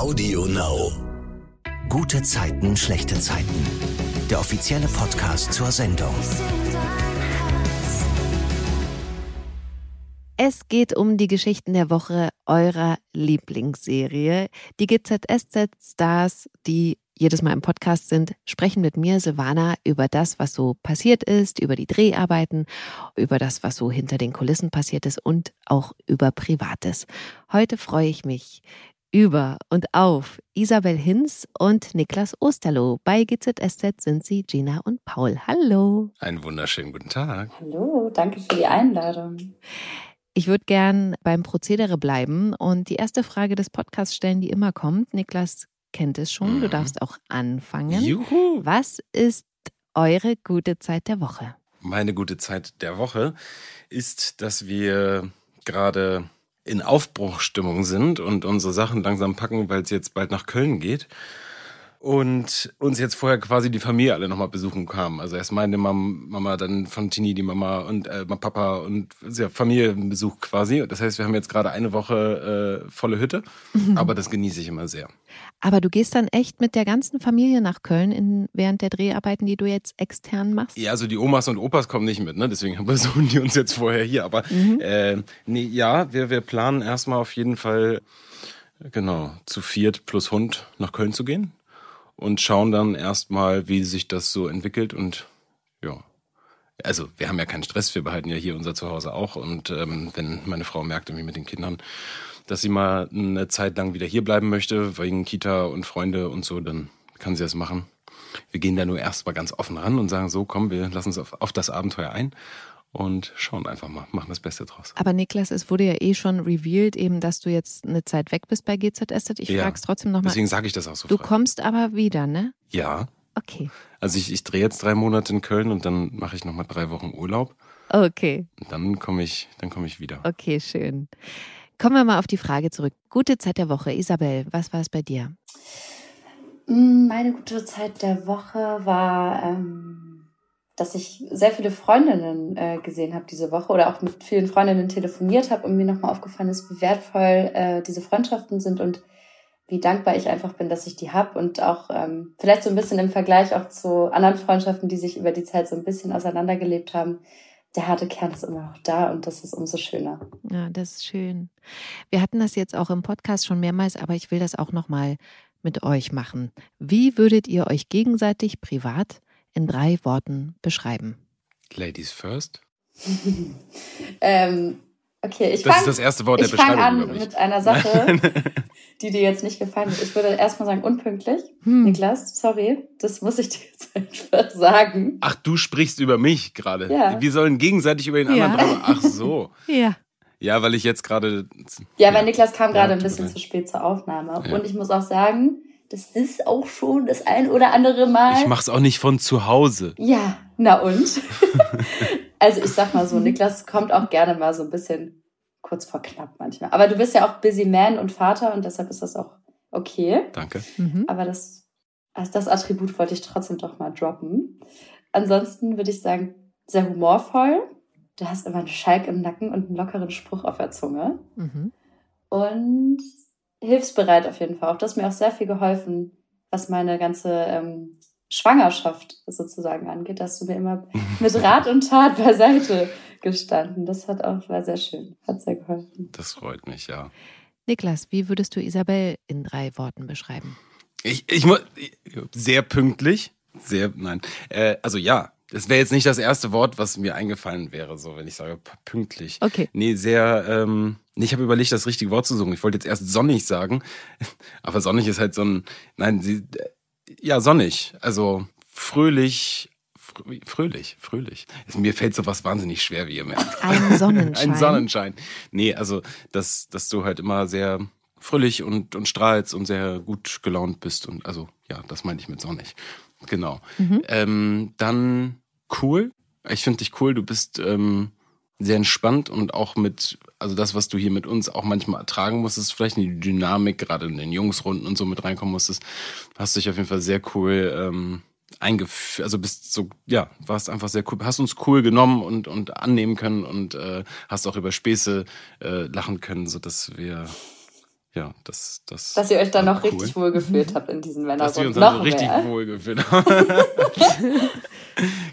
Audio Now. Gute Zeiten, schlechte Zeiten. Der offizielle Podcast zur Sendung. Es geht um die Geschichten der Woche eurer Lieblingsserie. Die GZSZ-Stars, die jedes Mal im Podcast sind, sprechen mit mir, Silvana, über das, was so passiert ist, über die Dreharbeiten, über das, was so hinter den Kulissen passiert ist und auch über Privates. Heute freue ich mich über und auf Isabel Hinz und Niklas Osterloh. Bei GZSZ sind sie Gina und Paul. Hallo. Einen wunderschönen guten Tag. Hallo, danke für die Einladung. Ich würde gern beim Prozedere bleiben und die erste Frage des Podcasts stellen, die immer kommt. Niklas kennt es schon, du Mhm. darfst auch anfangen. Juhu. Was ist eure gute Zeit der Woche? Meine gute Zeit der Woche ist, dass wir gerade in Aufbruchstimmung sind und unsere Sachen langsam packen, weil es jetzt bald nach Köln geht. Und uns jetzt vorher quasi die Familie alle nochmal besuchen kamen. Also erst meine Mam Mama, dann von Tini die Mama und äh, Papa und ja, Familienbesuch quasi. Das heißt, wir haben jetzt gerade eine Woche äh, volle Hütte, aber das genieße ich immer sehr. Aber du gehst dann echt mit der ganzen Familie nach Köln in, während der Dreharbeiten, die du jetzt extern machst? Ja, also die Omas und Opas kommen nicht mit, ne? Deswegen besuchen die uns jetzt vorher hier. Aber Mhm. äh, nee, ja, wir, wir planen erstmal auf jeden Fall, genau, zu viert plus Hund nach Köln zu gehen und schauen dann erstmal, wie sich das so entwickelt und ja. Also wir haben ja keinen Stress, wir behalten ja hier unser Zuhause auch. Und ähm, wenn meine Frau merkt irgendwie mit den Kindern, dass sie mal eine Zeit lang wieder hier bleiben möchte, wegen Kita und Freunde und so, dann kann sie das machen. Wir gehen da nur erstmal ganz offen ran und sagen so, komm, wir lassen uns auf, auf das Abenteuer ein und schauen einfach mal, machen das Beste draus. Aber Niklas, es wurde ja eh schon revealed, eben, dass du jetzt eine Zeit weg bist bei GZSZ. Ich Ja. frag's trotzdem nochmal. Deswegen sage ich das auch so Du frei. kommst aber wieder, ne? Ja, Okay. also ich, ich drehe jetzt drei Monate in Köln und dann mache ich nochmal drei Wochen Urlaub. Okay. Und dann komme ich, dann komme ich wieder. Okay, schön. Kommen wir mal auf die Frage zurück. Gute Zeit der Woche. Isabel, was war es bei dir? Mm, Meine gute Zeit der Woche war, ähm, dass ich sehr viele Freundinnen äh, gesehen habe diese Woche oder auch mit vielen Freundinnen telefoniert habe und mir nochmal aufgefallen ist, wie wertvoll äh, diese Freundschaften sind und wie dankbar ich einfach bin, dass ich die habe und auch ähm, vielleicht so ein bisschen im Vergleich auch zu anderen Freundschaften, die sich über die Zeit so ein bisschen auseinandergelebt haben. Der harte Kern ist immer noch da und das ist umso schöner. Ja, das ist schön. Wir hatten das jetzt auch im Podcast schon mehrmals, aber ich will das auch nochmal mit euch machen. Wie würdet ihr euch gegenseitig privat in drei Worten beschreiben? Ladies first. ähm, okay, ich Das fang- ist das erste Wort der ich fange Beschreibung an mit einer Sache, die dir jetzt nicht gefallen hat. Ich würde erstmal sagen, unpünktlich. Hm. Niklas, sorry, das muss ich dir jetzt einfach sagen. Ach, du sprichst über mich gerade. Ja. Wir sollen gegenseitig über den Ja. anderen. Ach so. Ja. Ja, weil ich jetzt gerade. Ja, weil Niklas kam Ja, gerade ein bisschen zu spät zur Aufnahme. Ja. Und ich muss auch sagen, das ist auch schon das ein oder andere Mal. Ich mach's auch nicht von zu Hause. ja, na und? also ich sag mal so, Niklas kommt auch gerne mal so ein bisschen kurz vor knapp manchmal. Aber du bist ja auch Busy Man und Vater und deshalb ist das auch okay. Danke. Mhm. Aber das, also das Attribut wollte ich trotzdem doch mal droppen. Ansonsten würde ich sagen, sehr humorvoll. Du hast immer einen Schalk im Nacken und einen lockeren Spruch auf der Zunge. Mhm. Und hilfsbereit auf jeden Fall. Auch das hat mir auch sehr viel geholfen, was meine ganze ähm, Schwangerschaft sozusagen angeht. Da hast du mir immer mit Rat und Tat beiseite gestanden. Das hat auch, war sehr schön. Hat sehr geholfen. Das freut mich, ja. Niklas, wie würdest du Isabel in drei Worten beschreiben? Ich, ich muss sehr pünktlich. Sehr, nein. Äh, also ja, das wäre jetzt nicht das erste Wort, was mir eingefallen wäre, so wenn ich sage pünktlich. Okay. Nee, sehr, ähm, nee, ich habe überlegt, das richtige Wort zu suchen. Ich wollte jetzt erst sonnig sagen, aber sonnig ist halt so ein, nein, sie, äh, ja, sonnig. Also fröhlich, frö- fröhlich, fröhlich. Mir fällt sowas wahnsinnig schwer, wie ihr merkt. Ein Sonnenschein. Ein Sonnenschein. Nee, also, dass, dass du halt immer sehr fröhlich und, und strahlst und sehr gut gelaunt bist. Und also, ja, das meine ich mit sonnig. Genau. Mhm. Ähm, dann cool. Ich finde dich cool. Du bist ähm, sehr entspannt und auch mit, also das, was du hier mit uns auch manchmal ertragen musstest, vielleicht in die Dynamik, gerade in den Jungsrunden und so mit reinkommen musstest, hast dich auf jeden Fall sehr cool ähm, eingeführt, also bist so, ja, warst einfach sehr cool, hast uns cool genommen und, und annehmen können und äh, hast auch über Späße äh, lachen können, so dass wir ja, das, das. Dass ihr euch dann noch cool. richtig wohl gefühlt habt in diesen Männerrunden. Dass wir uns noch also richtig mehr. wohl gefühlt haben.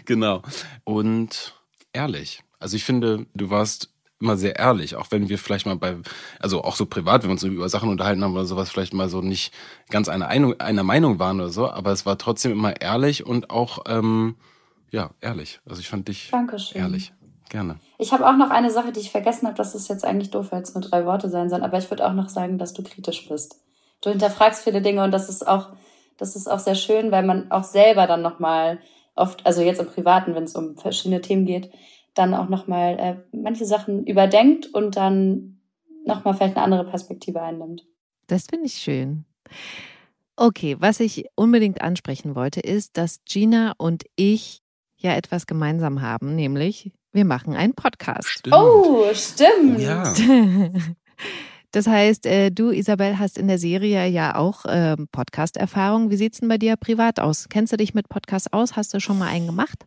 genau. Und ehrlich. Also ich finde, du warst immer sehr ehrlich, auch wenn wir vielleicht mal bei, also auch so privat, wenn wir uns über Sachen unterhalten haben oder sowas, vielleicht mal so nicht ganz einer, einer Meinung waren oder so, aber es war trotzdem immer ehrlich und auch, ähm, ja, ehrlich. Also ich fand dich Dankeschön. ehrlich. Gerne. Ich habe auch noch eine Sache, die ich vergessen habe. Das ist jetzt eigentlich doof, weil es nur drei Worte sein sollen. Aber ich würde auch noch sagen, dass du kritisch bist. Du hinterfragst viele Dinge und das ist auch, das ist auch sehr schön, weil man auch selber dann nochmal oft, also jetzt im Privaten, wenn es um verschiedene Themen geht, dann auch nochmal äh, manche Sachen überdenkt und dann nochmal vielleicht eine andere Perspektive einnimmt. Das finde ich schön. Okay, was ich unbedingt ansprechen wollte, ist, dass Gina und ich ja etwas gemeinsam haben, nämlich wir machen einen Podcast. Stimmt. Oh, stimmt. Ja. Das heißt, äh, du, Isabel, hast in der Serie ja auch ähm, Podcast-Erfahrung. Wie sieht's denn bei dir privat aus? Kennst du dich mit Podcasts aus? Hast du schon mal einen gemacht?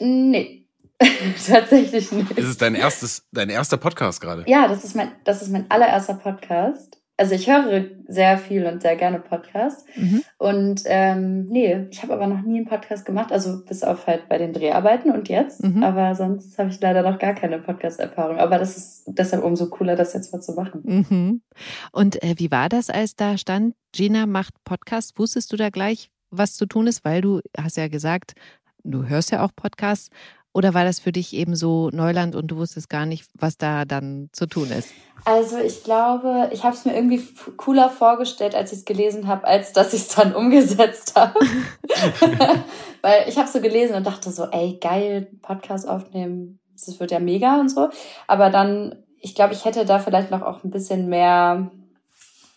Nee. Tatsächlich nicht. Ist es dein erstes, dein erster Podcast gerade? Ja, das ist mein, das ist mein allererster Podcast. Also ich höre sehr viel und sehr gerne Podcasts. Mhm. Und ähm, nee, ich habe aber noch nie einen Podcast gemacht, also bis auf halt bei den Dreharbeiten und jetzt. Mhm. Aber sonst habe ich leider noch gar keine Podcast-Erfahrung. Aber das ist deshalb umso cooler, das jetzt mal zu machen. Mhm. Und äh, wie war das, als da stand, Gina macht Podcast? Wusstest du da gleich, was zu tun ist? Weil du hast ja gesagt, du hörst ja auch Podcasts. Oder war das für dich eben so Neuland und du wusstest gar nicht, was da dann zu tun ist? Also ich glaube, ich habe es mir irgendwie cooler vorgestellt, als ich es gelesen habe, als dass ich es dann umgesetzt habe. Weil ich habe so gelesen und dachte so, ey, geil, Podcast aufnehmen, das wird ja mega und so. Aber dann, ich glaube, ich hätte da vielleicht noch auch ein bisschen mehr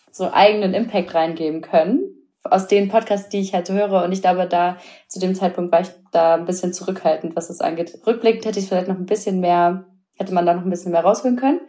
so eigenen Impact reingeben können. Aus den Podcasts, die ich halt höre. Und ich glaube, da zu dem Zeitpunkt war ich da ein bisschen zurückhaltend, was das angeht. Rückblickend hätte ich vielleicht noch ein bisschen mehr, hätte man da noch ein bisschen mehr rausholen können.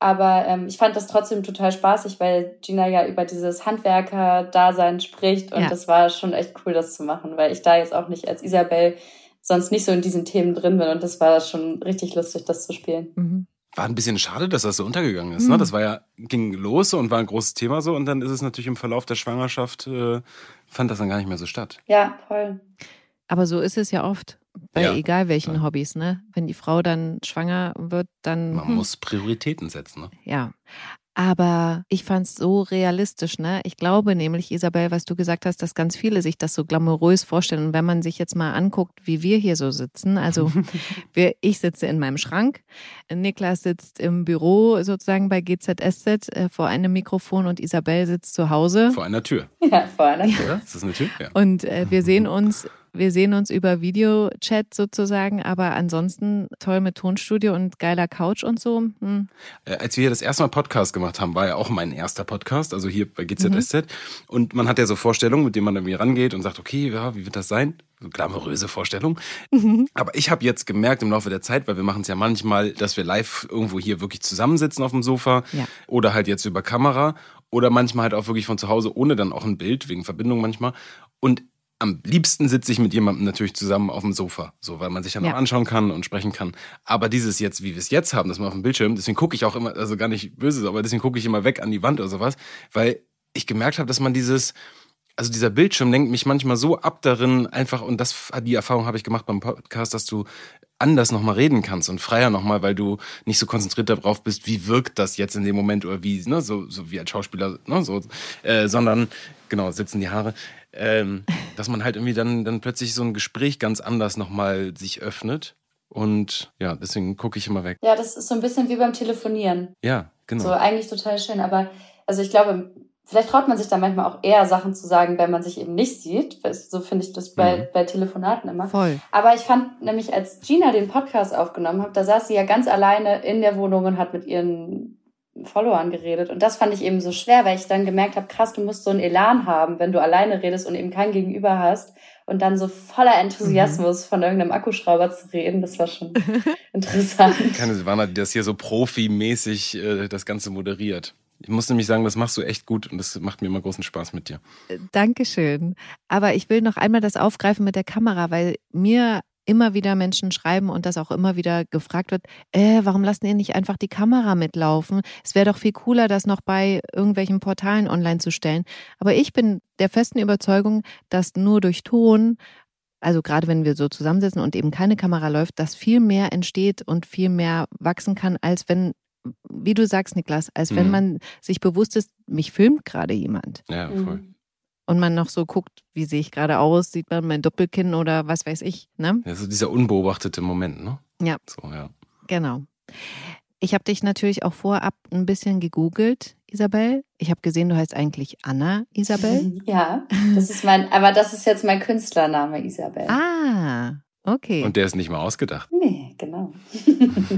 Aber ähm, ich fand das trotzdem total spaßig, weil Gina ja über dieses Handwerker-Dasein spricht und Ja. das war schon echt cool, das zu machen, weil ich da jetzt auch nicht als Isabel sonst nicht so in diesen Themen drin bin und das war schon richtig lustig, das zu spielen. Mhm. War ein bisschen schade, dass das so untergegangen ist. Hm. Ne? Das war ja, ging los und war ein großes Thema so und dann ist es natürlich im Verlauf der Schwangerschaft, äh, fand das dann gar nicht mehr so statt. Ja, voll. Aber so ist es ja oft bei Ja, egal welchen klar. Hobbys, ne? Wenn die Frau dann schwanger wird, dann Man hm, muss Prioritäten setzen. Ne? ja. Aber ich fand es so realistisch, ne? Ich glaube nämlich, Isabel, was du gesagt hast, dass ganz viele sich das so glamourös vorstellen. Und wenn man sich jetzt mal anguckt, wie wir hier so sitzen, also wir, ich sitze in meinem Schrank, Niklas sitzt im Büro sozusagen bei GZSZ äh, vor einem Mikrofon und Isabel sitzt zu Hause. Vor einer Tür, Ja, voll. Ne? oder? Ist das eine Tür? Ja. Und äh, wir sehen uns, wir sehen uns über Videochat sozusagen, aber ansonsten toll mit Tonstudio und geiler Couch und so. Hm. Äh, als wir hier das erste Mal Podcast gemacht haben, war ja auch mein erster Podcast, also hier bei GZSZ. Und man hat ja so Vorstellungen, mit denen man irgendwie rangeht und sagt, okay, ja, wie wird das sein? Glamouröse Vorstellungen. Aber ich habe jetzt gemerkt im Laufe der Zeit, weil wir machen es ja manchmal, dass wir live irgendwo hier wirklich zusammensitzen auf dem Sofa Ja. oder halt jetzt über Kamera oder manchmal halt auch wirklich von zu Hause ohne dann auch ein Bild, wegen Verbindung manchmal. Und am liebsten sitze ich mit jemandem natürlich zusammen auf dem Sofa, so weil man sich dann Ja. auch anschauen kann und sprechen kann. Aber dieses jetzt, wie wir es jetzt haben, das mal auf dem Bildschirm, deswegen gucke ich auch immer, also gar nicht böse, aber deswegen gucke ich immer weg an die Wand oder sowas, weil ich gemerkt habe, dass man dieses, also dieser Bildschirm lenkt mich manchmal so ab darin, einfach, und das, die Erfahrung habe ich gemacht beim Podcast, dass du anders nochmal reden kannst und freier nochmal, weil du nicht so konzentriert darauf bist, wie wirkt das jetzt in dem Moment oder wie, ne, so, so wie als Schauspieler, ne, so, äh, sondern, genau, sitzen die Haare, ähm, dass man halt irgendwie dann, dann plötzlich so ein Gespräch ganz anders nochmal sich öffnet und ja, deswegen gucke ich immer weg. Ja, das ist so ein bisschen wie beim Telefonieren. Ja, genau. So eigentlich total schön. Aber also ich glaube, vielleicht traut man sich da manchmal auch eher Sachen zu sagen, wenn man sich eben nicht sieht. So finde ich das bei, Mhm. bei Telefonaten immer. Voll. Aber ich fand nämlich, als Gina den Podcast aufgenommen hat, da saß sie ja ganz alleine in der Wohnung und hat mit ihren Followern geredet. Und das fand ich eben so schwer, weil ich dann gemerkt habe, krass, du musst so einen Elan haben, wenn du alleine redest und eben kein Gegenüber hast. Und dann so voller Enthusiasmus von irgendeinem Akkuschrauber zu reden, das war schon interessant. Keine Silvana, die das hier so profimäßig äh, das Ganze moderiert. Ich muss nämlich sagen, das machst du echt gut und das macht mir immer großen Spaß mit dir. Dankeschön. Aber ich will noch einmal das aufgreifen mit der Kamera, weil mir immer wieder Menschen schreiben und das auch immer wieder gefragt wird, äh, warum lassen ihr nicht einfach die Kamera mitlaufen? Es wäre doch viel cooler, das noch bei irgendwelchen Portalen online zu stellen. Aber ich bin der festen Überzeugung, dass nur durch Ton, also gerade wenn wir so zusammensitzen und eben keine Kamera läuft, dass viel mehr entsteht und viel mehr wachsen kann, als wenn wie du sagst, Niklas, als wenn Mhm. man sich bewusst ist, mich filmt gerade jemand. Ja, voll. Mhm. Und man noch so guckt, wie sehe ich gerade aus, sieht man mein Doppelkinn oder was weiß ich, ne? Ja, so dieser unbeobachtete Moment, ne? Ja. So, ja. Genau. Ich habe dich natürlich auch vorab ein bisschen gegoogelt, Isabel. Ich habe gesehen, du heißt eigentlich Anna Isabel. Ja, das ist mein, aber das ist jetzt mein Künstlername, Isabel. ah, okay. Und der ist nicht mal ausgedacht. Nee, genau.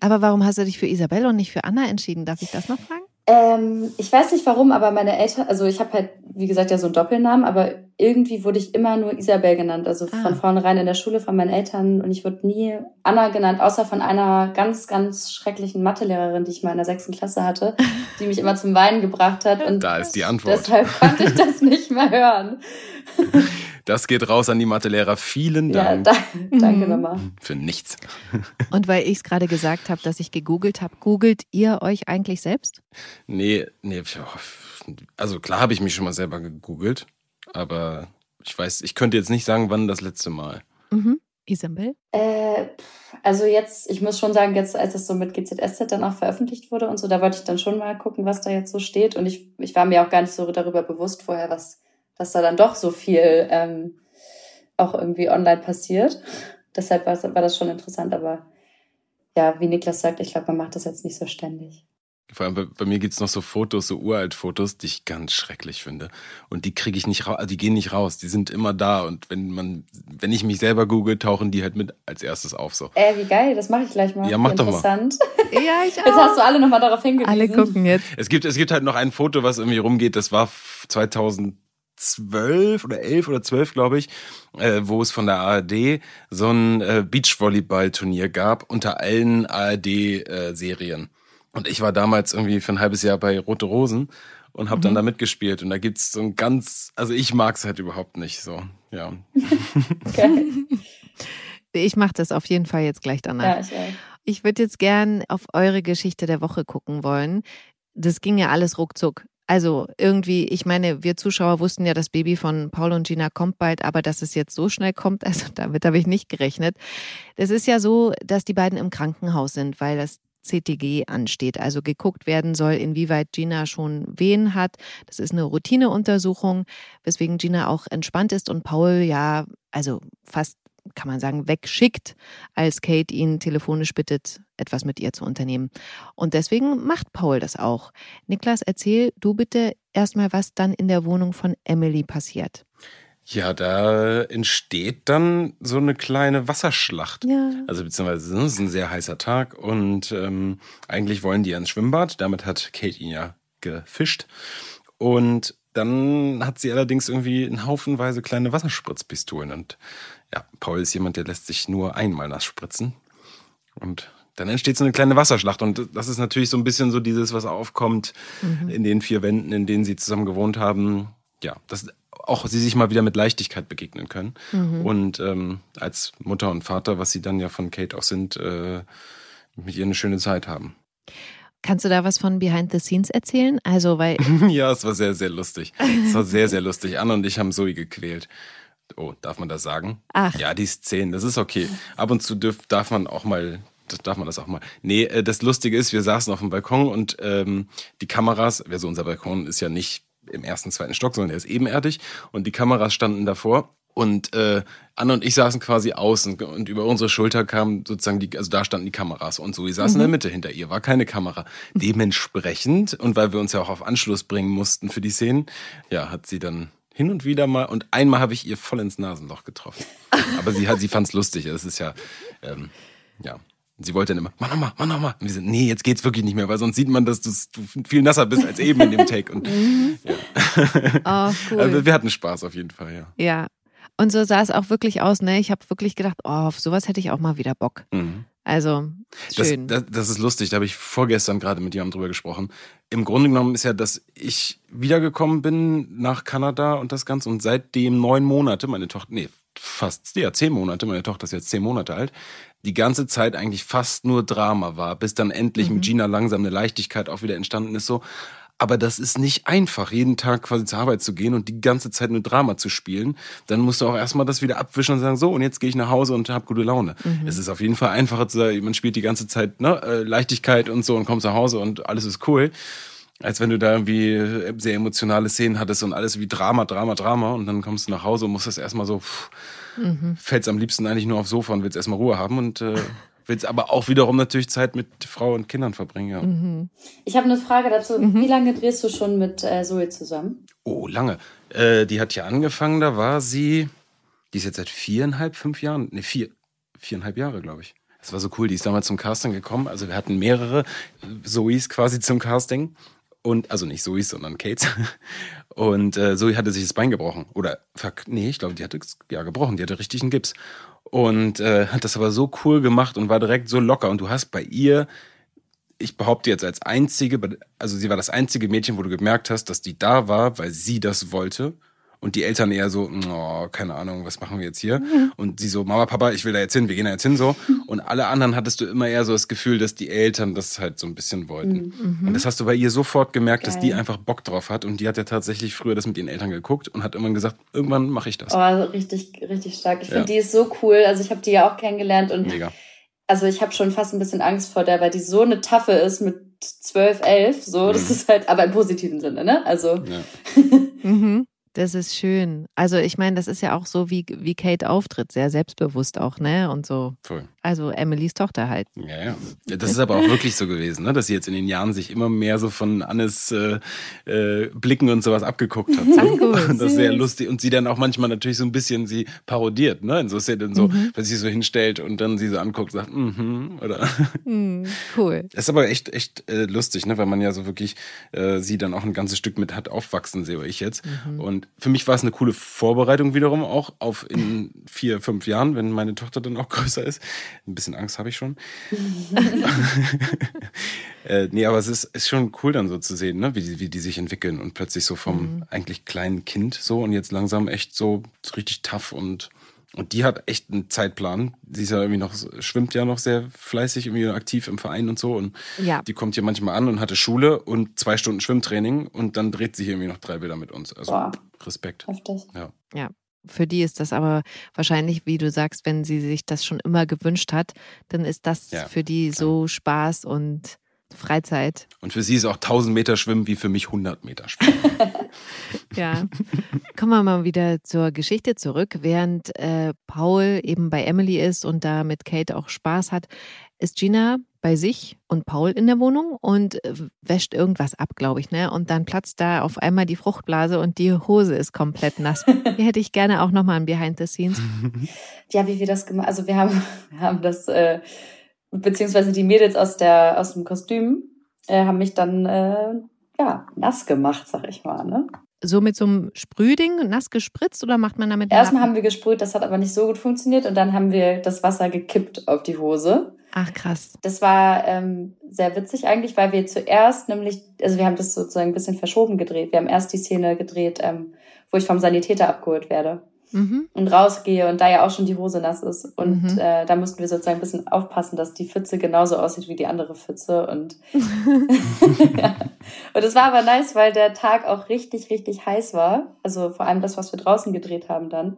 Aber warum hast du dich für Isabel und nicht für Anna entschieden? Darf ich das noch fragen? Ähm, ich weiß nicht warum, aber meine Eltern, also ich habe halt, wie gesagt, ja so einen Doppelnamen, aber irgendwie wurde ich immer nur Isabel genannt. Also Ah. von vornherein in der Schule von meinen Eltern und ich wurde nie Anna genannt, außer von einer ganz, ganz schrecklichen Mathelehrerin, die ich mal in der sechsten Klasse hatte, die mich immer zum Weinen gebracht hat. Und Da ist die Antwort. deshalb konnte ich das nicht mehr hören. Das geht raus an die Mathelehrer. Vielen Ja, Dank da, danke Mhm. nochmal. für nichts. Und weil ich es gerade gesagt habe, dass ich gegoogelt habe, googelt ihr euch eigentlich selbst? Nee, nee, also klar habe ich mich schon mal selber gegoogelt, aber ich weiß, ich könnte jetzt nicht sagen, wann das letzte Mal. Mhm. Isabel? Äh, also jetzt, ich muss schon sagen, jetzt, als es so mit GZSZ dann auch veröffentlicht wurde und so, da wollte ich dann schon mal gucken, was da jetzt so steht. Und ich, ich war mir auch gar nicht so darüber bewusst vorher, was, dass da dann doch so viel ähm, auch irgendwie online passiert. Deshalb war, war das schon interessant, aber ja, wie Niklas sagt, ich glaube, man macht das jetzt nicht so ständig. Vor allem bei, bei mir gibt's noch so Fotos, so Uralt-Fotos, die ich ganz schrecklich finde. Und die kriege ich nicht raus, die gehen nicht raus, die sind immer da. Und wenn man, wenn ich mich selber google, tauchen die halt mit als erstes auf. So. Äh, wie geil, das mache ich gleich mal. Ja, mach doch mal. Interessant. Ja, ich Jetzt hast du alle nochmal darauf hingewiesen. Alle gucken jetzt. Es gibt, es gibt halt noch ein Foto, was irgendwie rumgeht, das war 2012 oder 11 oder 12, glaube ich, äh, wo es von der ARD so ein äh, Beachvolleyball-Turnier gab unter allen ARD-Serien. Und ich war damals irgendwie für ein halbes Jahr bei Rote Rosen und habe dann Mhm. da mitgespielt. Und da gibt's so ein ganz, also ich mag's halt überhaupt nicht so. Ja. Geil. Ich mache das auf jeden Fall jetzt gleich danach. Ja, ich. Ich würde jetzt gern auf eure Geschichte der Woche gucken wollen. Das ging ja alles ruckzuck. Also irgendwie, ich meine, wir Zuschauer wussten ja, das Baby von Paul und Gina kommt bald, aber dass es jetzt so schnell kommt, also damit habe ich nicht gerechnet. Es ist ja so, dass die beiden im Krankenhaus sind, weil das CTG ansteht. Also geguckt werden soll, inwieweit Gina schon Wehen hat. Das ist eine Routineuntersuchung, weswegen Gina auch entspannt ist und Paul ja, also fast kann man sagen, wegschickt, als Kate ihn telefonisch bittet, etwas mit ihr zu unternehmen. Und deswegen macht Paul das auch. Niklas, erzähl du bitte erstmal, was dann in der Wohnung von Emily passiert. Ja, da entsteht dann so eine kleine Wasserschlacht. Ja. Also beziehungsweise es ist ein sehr heißer Tag und ähm, eigentlich wollen die ans Schwimmbad. Damit hat Kate ihn ja gefischt. Und dann hat sie allerdings irgendwie einen Haufenweise kleine Wasserspritzpistolen. Und ja, Paul ist jemand, der lässt sich nur einmal nass spritzen. Und dann entsteht so eine kleine Wasserschlacht. Und das ist natürlich so ein bisschen so dieses, was aufkommt in den vier Wänden, in denen sie zusammen gewohnt haben. Ja, dass auch sie sich mal wieder mit Leichtigkeit begegnen können. Und ähm, als Mutter und Vater, was sie dann ja von Kate auch sind, äh, mit ihr eine schöne Zeit haben. Kannst du da was von Behind the Scenes erzählen? Also, weil, ja, es war sehr, sehr lustig. Es war sehr, sehr lustig. Anna und ich haben Zoe gequält. Oh, darf man das sagen? Ach. Ja, die ist zehn, das ist okay. Ab und zu dürf, darf man auch mal, das darf man das auch mal. Nee, äh, das Lustige ist, wir saßen auf dem Balkon und ähm, die Kameras, also unser Balkon ist ja nicht im ersten, zweiten Stock, sondern der ist ebenerdig und die Kameras standen davor. Und äh, Anna und ich saßen quasi außen und über unsere Schulter kamen sozusagen die, also da standen die Kameras und Zoe saß in der Mitte hinter ihr, war keine Kamera. Dementsprechend, und weil wir uns ja auch auf Anschluss bringen mussten für die Szenen, ja, hat sie dann hin und wieder mal und einmal habe ich ihr voll ins Nasenloch getroffen. Aber sie hat, sie fand's lustig. Das ist ja, ähm, ja. Sie wollte dann immer, mach nochmal, mach nochmal. Und wir sind, nee, jetzt geht's wirklich nicht mehr, weil sonst sieht man, dass du viel nasser bist als eben in dem Take. Und ja. oh, cool. Also wir hatten Spaß auf jeden Fall, ja. Ja. Und so sah es auch wirklich aus, ne? Ich habe wirklich gedacht, oh, auf sowas hätte ich auch mal wieder Bock. Mhm. Also, Das, schön. das, das ist lustig, da habe ich vorgestern gerade mit jemandem drüber gesprochen. Im Grunde genommen ist ja, dass ich wiedergekommen bin nach Kanada und das Ganze und seitdem neun Monate, meine Tochter, nee, fast, ja, zehn Monate, meine Tochter ist jetzt zehn Monate alt, die ganze Zeit eigentlich fast nur Drama war, bis dann endlich mhm. mit Gina langsam eine Leichtigkeit auch wieder entstanden ist, so. Aber das ist nicht einfach, jeden Tag quasi zur Arbeit zu gehen und die ganze Zeit nur Drama zu spielen. Dann musst du auch erstmal das wieder abwischen und sagen, so, und jetzt gehe ich nach Hause und habe gute Laune. Mhm. Es ist auf jeden Fall einfacher zu sagen, man spielt die ganze Zeit ne, äh, Leichtigkeit und so und kommt zu Hause und alles ist cool als wenn du da irgendwie sehr emotionale Szenen hattest und alles wie Drama, Drama, Drama und dann kommst du nach Hause und musst das erstmal so, pff, mhm. fällst am liebsten eigentlich nur aufs Sofa und willst erstmal Ruhe haben und äh, willst aber auch wiederum natürlich Zeit mit Frau und Kindern verbringen. Ja. Mhm. Ich habe eine Frage dazu. Mhm. Wie lange drehst du schon mit äh, Zoe zusammen? Oh, lange. Äh, die hat ja angefangen, da war sie, die ist jetzt seit viereinhalb, fünf Jahren, ne, vier, viereinhalb Jahre, glaube ich. Das war so cool, die ist damals zum Casting gekommen. Also wir hatten mehrere Zoes quasi zum Casting. Und, also nicht Zoe, sondern Kates. Und äh, Zoe hatte sich das Bein gebrochen. Oder, nee, ich glaube, die hatte es ja gebrochen. Die hatte richtig einen Gips. Und äh, hat das aber so cool gemacht und war direkt so locker. Und du hast bei ihr, ich behaupte jetzt als einzige, also sie war das einzige Mädchen, wo du gemerkt hast, dass die da war, weil sie das wollte und die Eltern eher so, oh, keine Ahnung, was machen wir jetzt hier? Mhm. Und sie so, Mama, Papa, ich will da jetzt hin, wir gehen da jetzt hin so. Und alle anderen hattest du immer eher so das Gefühl, dass die Eltern das halt so ein bisschen wollten. Mhm. Und das hast du bei ihr sofort gemerkt, Geil. dass die einfach Bock drauf hat. Und die hat ja tatsächlich früher das mit ihren Eltern geguckt und hat irgendwann gesagt, irgendwann mache ich das. Oh, richtig, richtig stark. Ich ja. finde, die ist so cool. Also ich habe die ja auch kennengelernt und Mega. also ich habe schon fast ein bisschen Angst vor der, weil die so eine Taffe ist mit 12, 11, so, mhm. das ist halt, aber im positiven Sinne, ne? Also. Ja. mhm. Das ist schön. Also ich meine, das ist ja auch so, wie, wie Kate auftritt, sehr selbstbewusst auch, ne? Und so. Voll. Also Emilys Tochter halt. Ja, ja. Das ist aber auch wirklich so gewesen, ne? dass sie jetzt in den Jahren sich immer mehr so von Annes äh, äh, Blicken und sowas abgeguckt hat. So. Und das ist sehr lustig. Und sie dann auch manchmal natürlich so ein bisschen sie parodiert, ne? In so Szenen so, mhm. wenn sie so hinstellt und dann sie so anguckt und sagt, mhm, oder. Mhm, cool. Das ist aber echt, echt äh, lustig, ne? Weil man ja so wirklich äh, sie dann auch ein ganzes Stück mit hat aufwachsen, sehe ich jetzt. Mhm. Und für mich war es eine coole Vorbereitung wiederum auch auf in vier, fünf Jahren, wenn meine Tochter dann auch größer ist ein bisschen Angst habe ich schon. äh, nee, aber es ist, ist schon cool dann so zu sehen, ne? wie, die, wie die sich entwickeln und plötzlich so vom mhm. eigentlich kleinen Kind so und jetzt langsam echt so richtig tough und und die hat echt einen Zeitplan. Sie ist ja irgendwie noch, schwimmt ja noch sehr fleißig, irgendwie aktiv im Verein und so. Und ja. die kommt hier manchmal an und hatte Schule und zwei Stunden Schwimmtraining und dann dreht sie hier irgendwie noch drei Bilder mit uns. Also Boah. Respekt. Heftig. Ja. ja für die ist das aber wahrscheinlich, wie du sagst, wenn sie sich das schon immer gewünscht hat, dann ist das ja, für die klar. so Spaß und Freizeit. Und für sie ist auch 1000 Meter Schwimmen wie für mich 100 Meter Schwimmen. ja. Kommen wir mal wieder zur Geschichte zurück. Während äh, Paul eben bei Emily ist und da mit Kate auch Spaß hat, ist Gina bei sich und Paul in der Wohnung und äh, wäscht irgendwas ab, glaube ich, ne? Und dann platzt da auf einmal die Fruchtblase und die Hose ist komplett nass. Hier hätte ich gerne auch nochmal ein Behind the Scenes. Ja, wie wir das gemacht, also wir haben, wir haben das, äh, beziehungsweise die Mädels aus der, aus dem Kostüm, äh, haben mich dann, äh, ja, nass gemacht, sag ich mal, ne? So mit so einem Sprühding nass gespritzt oder macht man damit? Erstmal haben wir gesprüht, das hat aber nicht so gut funktioniert und dann haben wir das Wasser gekippt auf die Hose. Ach krass. Das war ähm, sehr witzig eigentlich, weil wir zuerst nämlich, also wir haben das sozusagen ein bisschen verschoben gedreht. Wir haben erst die Szene gedreht, ähm, wo ich vom Sanitäter abgeholt werde mhm. und rausgehe und da ja auch schon die Hose nass ist. Und mhm. äh, da mussten wir sozusagen ein bisschen aufpassen, dass die Pfütze genauso aussieht wie die andere Pfütze. Und ja. und es war aber nice, weil der Tag auch richtig, richtig heiß war. Also vor allem das, was wir draußen gedreht haben dann.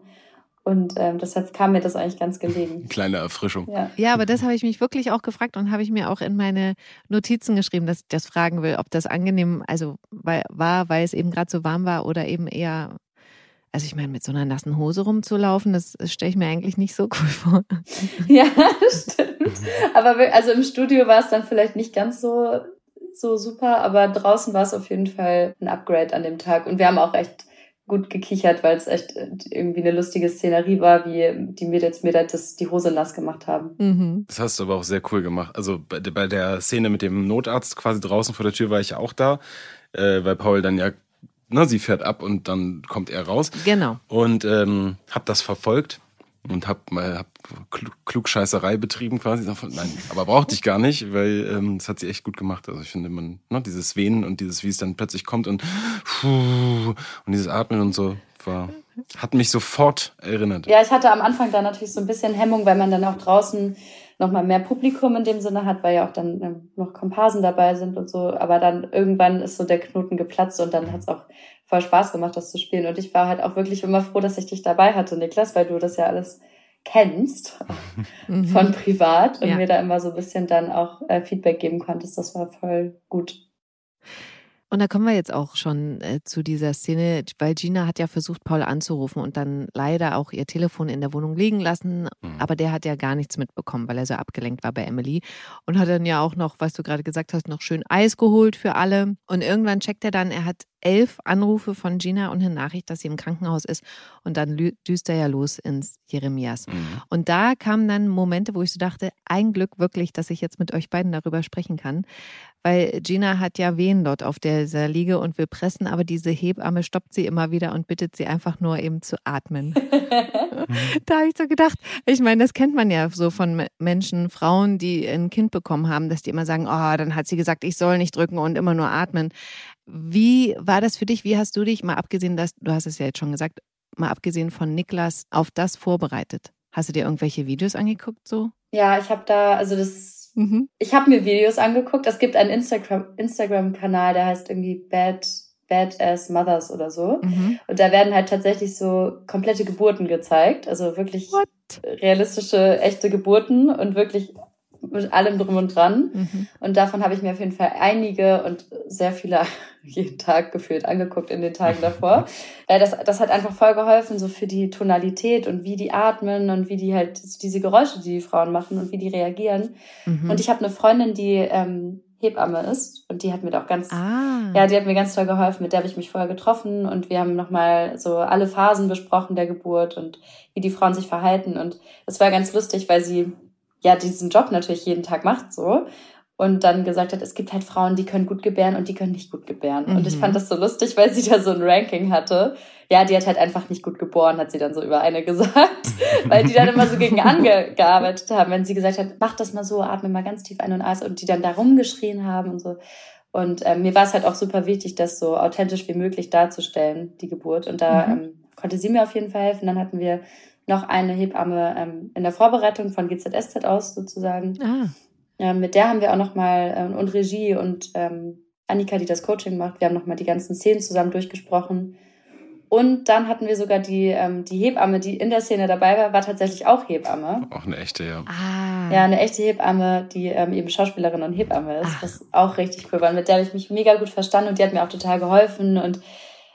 Und ähm, deshalb kam mir das eigentlich ganz gelegen. Kleine Erfrischung. Ja, ja aber das habe ich mich wirklich auch gefragt und habe ich mir auch in meine Notizen geschrieben, dass ich das fragen will, ob das angenehm also weil, war, weil es eben gerade so warm war oder eben eher. Also ich meine, mit so einer nassen Hose rumzulaufen, das stelle ich mir eigentlich nicht so cool vor. Ja, stimmt. Aber also im Studio war es dann vielleicht nicht ganz so so super, aber draußen war es auf jeden Fall ein Upgrade an dem Tag. Und wir haben auch echt gut gekichert, weil es echt äh, irgendwie eine lustige Szenerie war, wie die Mädels mir das die Hose nass gemacht haben. Mhm. Das hast du aber auch sehr cool gemacht. Also bei, bei der Szene mit dem Notarzt quasi draußen vor der Tür war ich ja auch da, äh, weil Paul dann ja, na, sie fährt ab und dann kommt er raus. Genau. Und ähm, hab das verfolgt und hab mal hab Klugscheißerei betrieben quasi. Nein, aber brauchte ich gar nicht, weil ähm, das hat sie echt gut gemacht. Also ich finde man, ne, dieses Wehen und dieses, wie es dann plötzlich kommt und und dieses Atmen und so war Hat mich sofort erinnert. Ja, ich hatte am Anfang da natürlich so ein bisschen Hemmung, weil man dann auch draußen nochmal mehr Publikum in dem Sinne hat, weil ja auch dann ähm, noch Komparsen dabei sind und so. Aber dann irgendwann ist so der Knoten geplatzt und dann hat es auch voll Spaß gemacht, das zu spielen. Und ich war halt auch wirklich immer froh, dass ich dich dabei hatte, Niklas, weil du das ja alles kennst mhm. von privat und ja. mir da immer so ein bisschen dann auch äh, Feedback geben konntest. Das war voll gut. Und da kommen wir jetzt auch schon äh, zu dieser Szene, weil Gina hat ja versucht, Paul anzurufen und dann leider auch ihr Telefon in der Wohnung liegen lassen. Mhm. Aber der hat ja gar nichts mitbekommen, weil er so abgelenkt war bei Emily. Und hat dann ja auch noch, was du gerade gesagt hast, noch schön Eis geholt für alle. Und irgendwann checkt er dann, er hat elf Anrufe von Gina und eine Nachricht, dass sie im Krankenhaus ist. Und dann düst er ja los ins Jeremias. Mhm. Und da kamen dann Momente, wo ich so dachte, ein Glück wirklich, dass ich jetzt mit euch beiden darüber sprechen kann. Weil Gina hat ja Wehen dort auf dieser Liege und will pressen, aber diese Hebamme stoppt sie immer wieder und bittet sie einfach nur eben zu atmen. da habe ich so gedacht, ich meine, das kennt man ja so von Menschen, Frauen, die ein Kind bekommen haben, dass die immer sagen, oh, dann hat sie gesagt, ich soll nicht drücken und immer nur atmen. Wie war das für dich? Wie hast du dich, mal abgesehen, dass du hast es ja jetzt schon gesagt, mal abgesehen von Niklas, auf das vorbereitet? Hast du dir irgendwelche Videos angeguckt so? Ja, ich habe da, also das, mhm. ich habe mir Videos angeguckt. Es gibt einen Instagram Instagram-Kanal, der heißt irgendwie Bad Badass Mothers oder so. Mhm. Und da werden halt tatsächlich so komplette Geburten gezeigt, also wirklich What? realistische, echte Geburten und wirklich mit allem drum und dran. Mhm. Und davon habe ich mir auf jeden Fall einige und sehr viele jeden Tag gefühlt angeguckt in den Tagen davor. Weil das, das hat einfach voll geholfen, so für die Tonalität und wie die atmen und wie die halt diese Geräusche, die die Frauen machen und wie die reagieren. Mhm. Und ich habe eine Freundin, die ähm, Hebamme ist und die hat mir auch ganz, ah. ja, die hat mir ganz toll geholfen. Mit der habe ich mich vorher getroffen und wir haben nochmal so alle Phasen besprochen der Geburt und wie die Frauen sich verhalten. Und das war ganz lustig, weil sie ja diesen Job natürlich jeden Tag macht so und dann gesagt hat, es gibt halt Frauen, die können gut gebären und die können nicht gut gebären. Mhm. Und ich fand mhm. das so lustig, weil sie da so ein Ranking hatte. Ja, die hat halt einfach nicht gut geboren, hat sie dann so über eine gesagt, weil die dann immer so gegen angearbeitet haben, wenn sie gesagt hat, mach das mal so, atme mal ganz tief ein und aus und die dann da rumgeschrien haben und so. Und ähm, mir war es halt auch super wichtig, das so authentisch wie möglich darzustellen, die Geburt. Und da mhm. ähm, konnte sie mir auf jeden Fall helfen. Dann hatten wir noch eine Hebamme ähm, in der Vorbereitung von GZSZ aus sozusagen. Ah. Ähm, mit der haben wir auch nochmal ähm, und Regie und ähm, Annika, die das Coaching macht, wir haben nochmal die ganzen Szenen zusammen durchgesprochen. Und dann hatten wir sogar die, ähm, die Hebamme, die in der Szene dabei war, war tatsächlich auch Hebamme. Auch eine echte, ja. Ah. Ja, eine echte Hebamme, die ähm, eben Schauspielerin und Hebamme ist, Ach. was auch richtig cool war. Mit der habe ich mich mega gut verstanden und die hat mir auch total geholfen und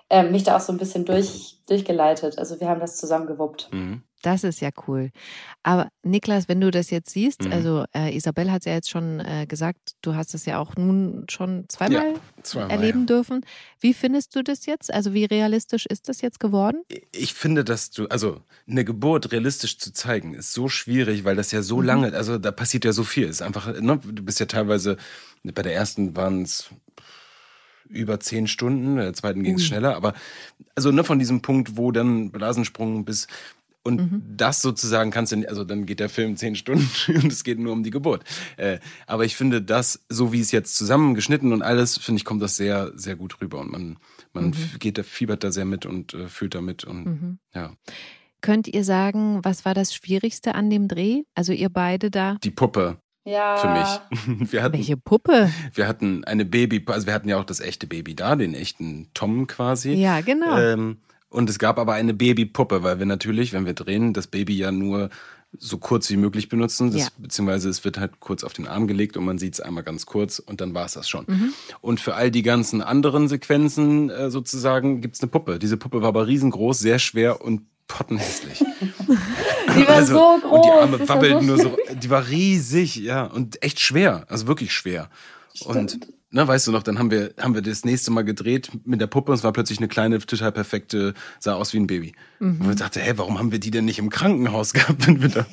ähm, mich da auch so ein bisschen durch, durchgeleitet. Also wir haben das zusammen gewuppt. Mhm. Das ist ja cool. Aber Niklas, wenn du das jetzt siehst, mhm. also äh, Isabel hat ja jetzt schon äh, gesagt, du hast es ja auch nun schon zweimal, ja, zweimal erleben ja. dürfen. Wie findest du das jetzt? Also wie realistisch ist das jetzt geworden? Ich finde, dass du, also eine Geburt realistisch zu zeigen, ist so schwierig, weil das ja so mhm. lange, also da passiert ja so viel. Es ist einfach, ne, du bist ja teilweise, bei der ersten waren es über zehn Stunden, der zweiten ging es mhm. schneller, aber also ne, von diesem Punkt, wo dann Blasensprung bis und mhm. das sozusagen kannst du, also dann geht der Film zehn Stunden und es geht nur um die Geburt. Äh, aber ich finde das, so wie es jetzt zusammengeschnitten und alles, finde ich, kommt das sehr, sehr gut rüber und man, man mhm. geht, fiebert da sehr mit und äh, fühlt da mit und mhm. ja. Könnt ihr sagen, was war das Schwierigste an dem Dreh? Also ihr beide da? Die Puppe. Ja. Für mich. Wir hatten, Welche Puppe? Wir hatten eine Baby, also wir hatten ja auch das echte Baby da, den echten Tom quasi. Ja, genau. Ähm, und es gab aber eine Babypuppe, weil wir natürlich, wenn wir drehen, das Baby ja nur so kurz wie möglich benutzen, das, ja. beziehungsweise es wird halt kurz auf den Arm gelegt und man sieht es einmal ganz kurz und dann war es das schon. Mhm. Und für all die ganzen anderen Sequenzen äh, sozusagen gibt es eine Puppe. Diese Puppe war aber riesengroß, sehr schwer und pottenhässlich. die war also, so groß. Und die Arme wabbelten so nur so. Die war riesig, ja, und echt schwer, also wirklich schwer. Stimmt. Und ne, weißt du noch, dann haben wir, haben wir das nächste Mal gedreht mit der Puppe und es war plötzlich eine kleine, total perfekte, sah aus wie ein Baby. Mhm. Und ich dachte, hä, warum haben wir die denn nicht im Krankenhaus gehabt, wenn wir da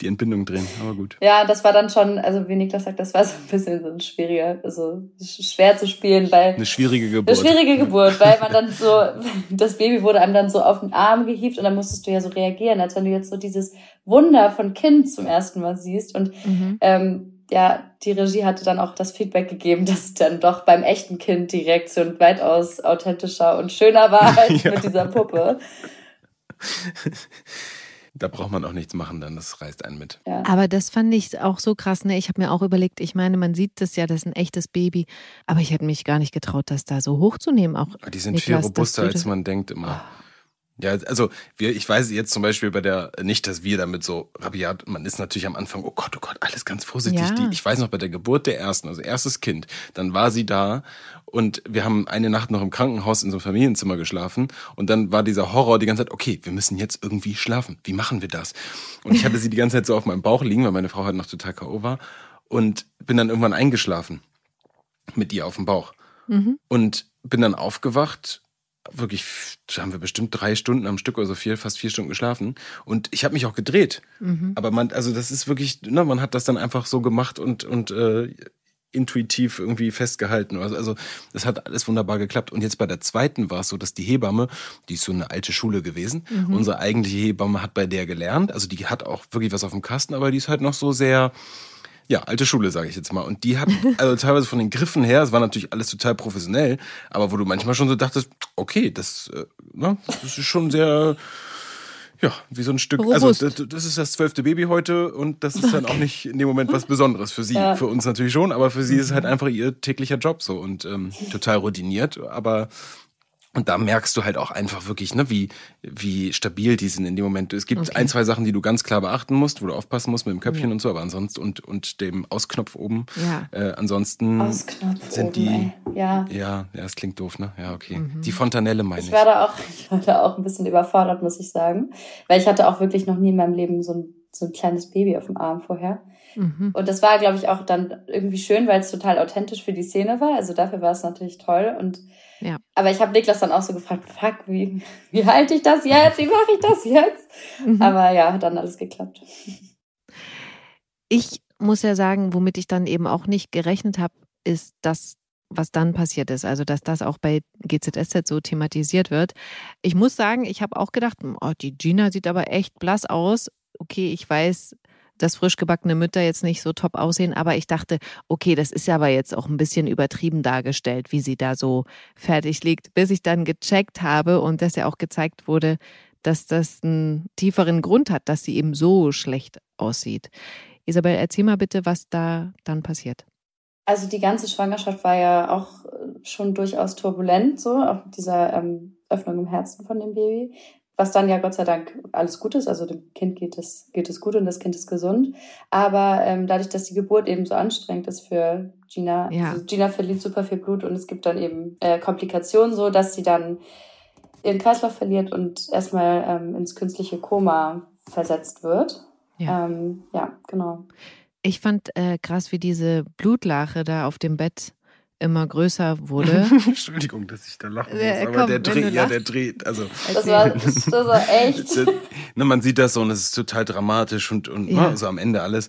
die Entbindung drehen? Aber gut. Ja, das war dann schon, also wie Niklas sagt, das war so ein bisschen so ein schwieriger, also schwer zu spielen, weil. Eine schwierige Geburt. Eine schwierige Geburt, weil man dann so, das Baby wurde einem dann so auf den Arm gehievt und dann musstest du ja so reagieren, als wenn du jetzt so dieses Wunder von Kind zum ersten Mal siehst und, mhm. ähm, ja, die Regie hatte dann auch das Feedback gegeben, dass dann doch beim echten Kind die Reaktion weitaus authentischer und schöner war als ja. mit dieser Puppe. da braucht man auch nichts machen, dann das reißt einen mit. Ja. Aber das fand ich auch so krass. Ne? Ich habe mir auch überlegt, ich meine, man sieht das ja, das ist ein echtes Baby, aber ich hätte mich gar nicht getraut, das da so hochzunehmen. Auch die sind Niklas, viel robuster, als man denkt immer. Oh. Ja, also wir, ich weiß jetzt zum Beispiel bei der, nicht, dass wir damit so rabiat, man ist natürlich am Anfang, oh Gott, oh Gott, alles ganz vorsichtig. Ja. Die, ich weiß noch, bei der Geburt der ersten, also erstes Kind, dann war sie da und wir haben eine Nacht noch im Krankenhaus in so einem Familienzimmer geschlafen und dann war dieser Horror die ganze Zeit, okay, wir müssen jetzt irgendwie schlafen. Wie machen wir das? Und ich hatte sie die ganze Zeit so auf meinem Bauch liegen, weil meine Frau halt noch total K.O. war und bin dann irgendwann eingeschlafen mit ihr auf dem Bauch. Mhm. Und bin dann aufgewacht wirklich, da haben wir bestimmt drei Stunden am Stück oder so vier, fast vier Stunden geschlafen. Und ich habe mich auch gedreht. Mhm. Aber man, also das ist wirklich, ne, man hat das dann einfach so gemacht und, und äh, intuitiv irgendwie festgehalten. Also, also das hat alles wunderbar geklappt. Und jetzt bei der zweiten war es so, dass die Hebamme, die ist so eine alte Schule gewesen, mhm. unsere eigentliche Hebamme hat bei der gelernt. Also die hat auch wirklich was auf dem Kasten, aber die ist halt noch so sehr ja, alte Schule, sage ich jetzt mal. Und die hat, also teilweise von den Griffen her, es war natürlich alles total professionell, aber wo du manchmal schon so dachtest, okay, das, äh, ne, das ist schon sehr, ja, wie so ein Stück. Also, Robust. Also das, das, ist das zwölfte Baby heute und das ist dann auch nicht in dem Moment was Besonderes für sie. Ja. Für uns natürlich schon, aber für sie ist es halt einfach ihr täglicher Job so und ähm, total routiniert. Aber und da merkst du halt auch einfach wirklich, ne, wie, wie stabil die sind in dem Moment. Es gibt okay. ein, zwei Sachen, die du ganz klar beachten musst, wo du aufpassen musst mit dem Köpfchen ja. und so, aber ansonsten und, und dem Ausknopf oben. Ja. Äh, ansonsten Ausknopf sind die. Oben, ja. ja, ja, es klingt doof, ne? Ja, okay. Mhm. Die Fontanelle meine ich. Ich war da auch, ich war da auch ein bisschen überfordert, muss ich sagen. Weil ich hatte auch wirklich noch nie in meinem Leben so ein, so ein kleines Baby auf dem Arm vorher. Mhm. Und das war, glaube ich, auch dann irgendwie schön, weil es total authentisch für die Szene war. Also dafür war es natürlich toll. Und ja. Aber ich habe Niklas dann auch so gefragt, fuck, wie, wie halte ich das jetzt? Wie mache ich das jetzt? Mhm. Aber ja, hat dann alles geklappt. Ich muss ja sagen, womit ich dann eben auch nicht gerechnet habe, ist das, was dann passiert ist. Also, dass das auch bei GZSZ so thematisiert wird. Ich muss sagen, ich habe auch gedacht, oh, die Gina sieht aber echt blass aus. Okay, ich weiß, dass frisch gebackene Mütter jetzt nicht so top aussehen, aber ich dachte, okay, das ist ja aber jetzt auch ein bisschen übertrieben dargestellt, wie sie da so fertig liegt, bis ich dann gecheckt habe und dass ja auch gezeigt wurde, dass das einen tieferen Grund hat, dass sie eben so schlecht aussieht. Isabel, erzähl mal bitte, was da dann passiert. Also die ganze Schwangerschaft war ja auch schon durchaus turbulent, so auch mit dieser ähm, Öffnung im Herzen von dem Baby was dann ja Gott sei Dank alles gut ist. Also dem Kind geht es, geht es gut und das Kind ist gesund. Aber ähm, dadurch, dass die Geburt eben so anstrengend ist für Gina, ja. also Gina verliert super viel Blut und es gibt dann eben äh, Komplikationen so, dass sie dann ihren Kreislauf verliert und erstmal ähm, ins künstliche Koma versetzt wird. Ja, ähm, ja genau. Ich fand äh, krass, wie diese Blutlache da auf dem Bett immer größer wurde. Entschuldigung, dass ich da lachen muss, äh, aber komm, der dreht, ja, der dreht, also. Das war, das war echt. ne, man sieht das so und es ist total dramatisch und, und ja. ne, so am Ende alles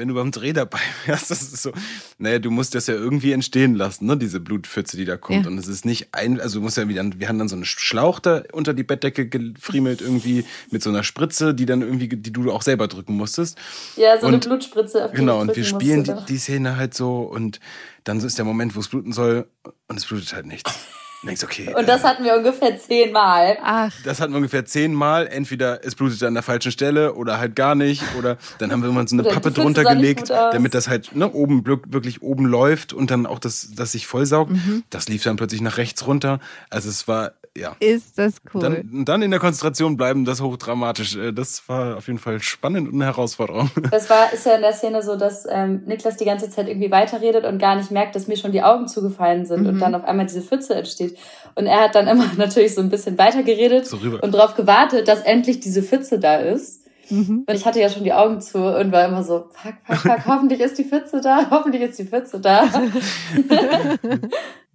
wenn du beim Dreh dabei wärst, das ist so, naja, du musst das ja irgendwie entstehen lassen, ne, diese Blutpfütze, die da kommt. Ja. Und es ist nicht ein, also du musst ja wieder, wir haben dann so einen Schlauch da unter die Bettdecke gefriemelt irgendwie mit so einer Spritze, die dann irgendwie, die du auch selber drücken musstest. Ja, so und, eine Blutspritze. Auf genau, und wir spielen die, die Szene halt so und dann ist der Moment, wo es bluten soll und es blutet halt nichts. Und denkst, okay. Und das äh, hatten wir ungefähr zehnmal. Ach. Das hatten wir ungefähr zehnmal. Entweder es blutet an der falschen Stelle oder halt gar nicht. Oder dann haben wir immer so eine Pappe drunter gelegt, damit das halt ne, oben wirklich oben läuft und dann auch das, das sich vollsaugt. Mhm. Das lief dann plötzlich nach rechts runter. Also es war ja. Ist das cool. Dann, dann in der Konzentration bleiben, das hochdramatisch. Äh, das war auf jeden Fall spannend und eine Herausforderung. Das war, ist ja in der Szene so, dass ähm, Niklas die ganze Zeit irgendwie weiterredet und gar nicht merkt, dass mir schon die Augen zugefallen sind mhm. und dann auf einmal diese Pfütze entsteht. Und er hat dann immer natürlich so ein bisschen weitergeredet so und darauf gewartet, dass endlich diese Pfütze da ist. Mhm. Und ich hatte ja schon die Augen zu und war immer so, fuck, fuck, fuck, hoffentlich ist die Pfütze da, hoffentlich ist die Pfütze da.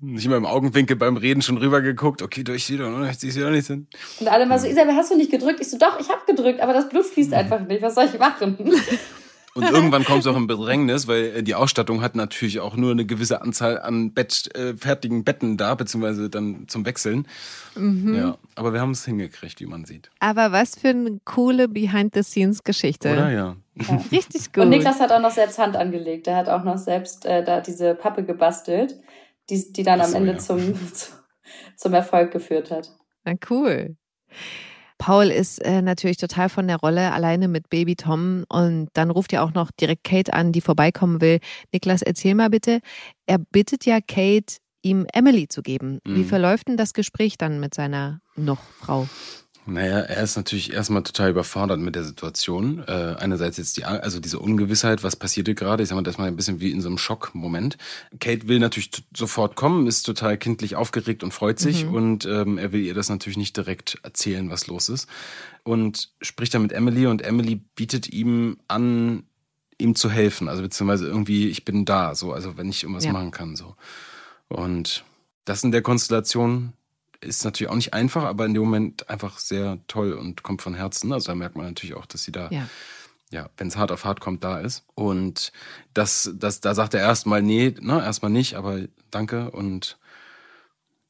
Nicht immer im Augenwinkel beim Reden schon rübergeguckt, okay, durch sie doch noch nicht, sie doch nicht sind. Und alle mal so, Isabel, hast du nicht gedrückt? Ich so, doch, ich habe gedrückt, aber das Blut fließt einfach nicht. Was soll ich machen? Und irgendwann kommst du auch in Bedrängnis, weil äh, die Ausstattung hat natürlich auch nur eine gewisse Anzahl an Bett, äh, fertigen Betten da, beziehungsweise dann zum Wechseln. Mhm. Ja, aber wir haben es hingekriegt, wie man sieht. Aber was für eine coole Behind-the-Scenes-Geschichte. Oder ja. ja. Richtig gut. Und Niklas hat auch noch selbst Hand angelegt. Er hat auch noch selbst äh, da diese Pappe gebastelt die, die dann so, am Ende ja. zum, zum Erfolg geführt hat. Na cool. Paul ist äh, natürlich total von der Rolle alleine mit Baby Tom und dann ruft ja auch noch direkt Kate an, die vorbeikommen will. Niklas, erzähl mal bitte. Er bittet ja Kate, ihm Emily zu geben. Mhm. Wie verläuft denn das Gespräch dann mit seiner noch Frau? Naja, er ist natürlich erstmal total überfordert mit der Situation. Äh, einerseits jetzt die, also diese Ungewissheit, was passierte gerade. Ich sag mal, das mal ein bisschen wie in so einem Schockmoment. Kate will natürlich sofort kommen, ist total kindlich aufgeregt und freut sich mhm. und ähm, er will ihr das natürlich nicht direkt erzählen, was los ist. Und spricht dann mit Emily und Emily bietet ihm an, ihm zu helfen. Also beziehungsweise irgendwie, ich bin da, so, also wenn ich irgendwas ja. machen kann, so. Und das in der Konstellation ist natürlich auch nicht einfach, aber in dem Moment einfach sehr toll und kommt von Herzen. Also da merkt man natürlich auch, dass sie da, ja, ja wenn es hart auf hart kommt, da ist. Und das, das, da sagt er erstmal, nee, ne, erstmal nicht, aber danke und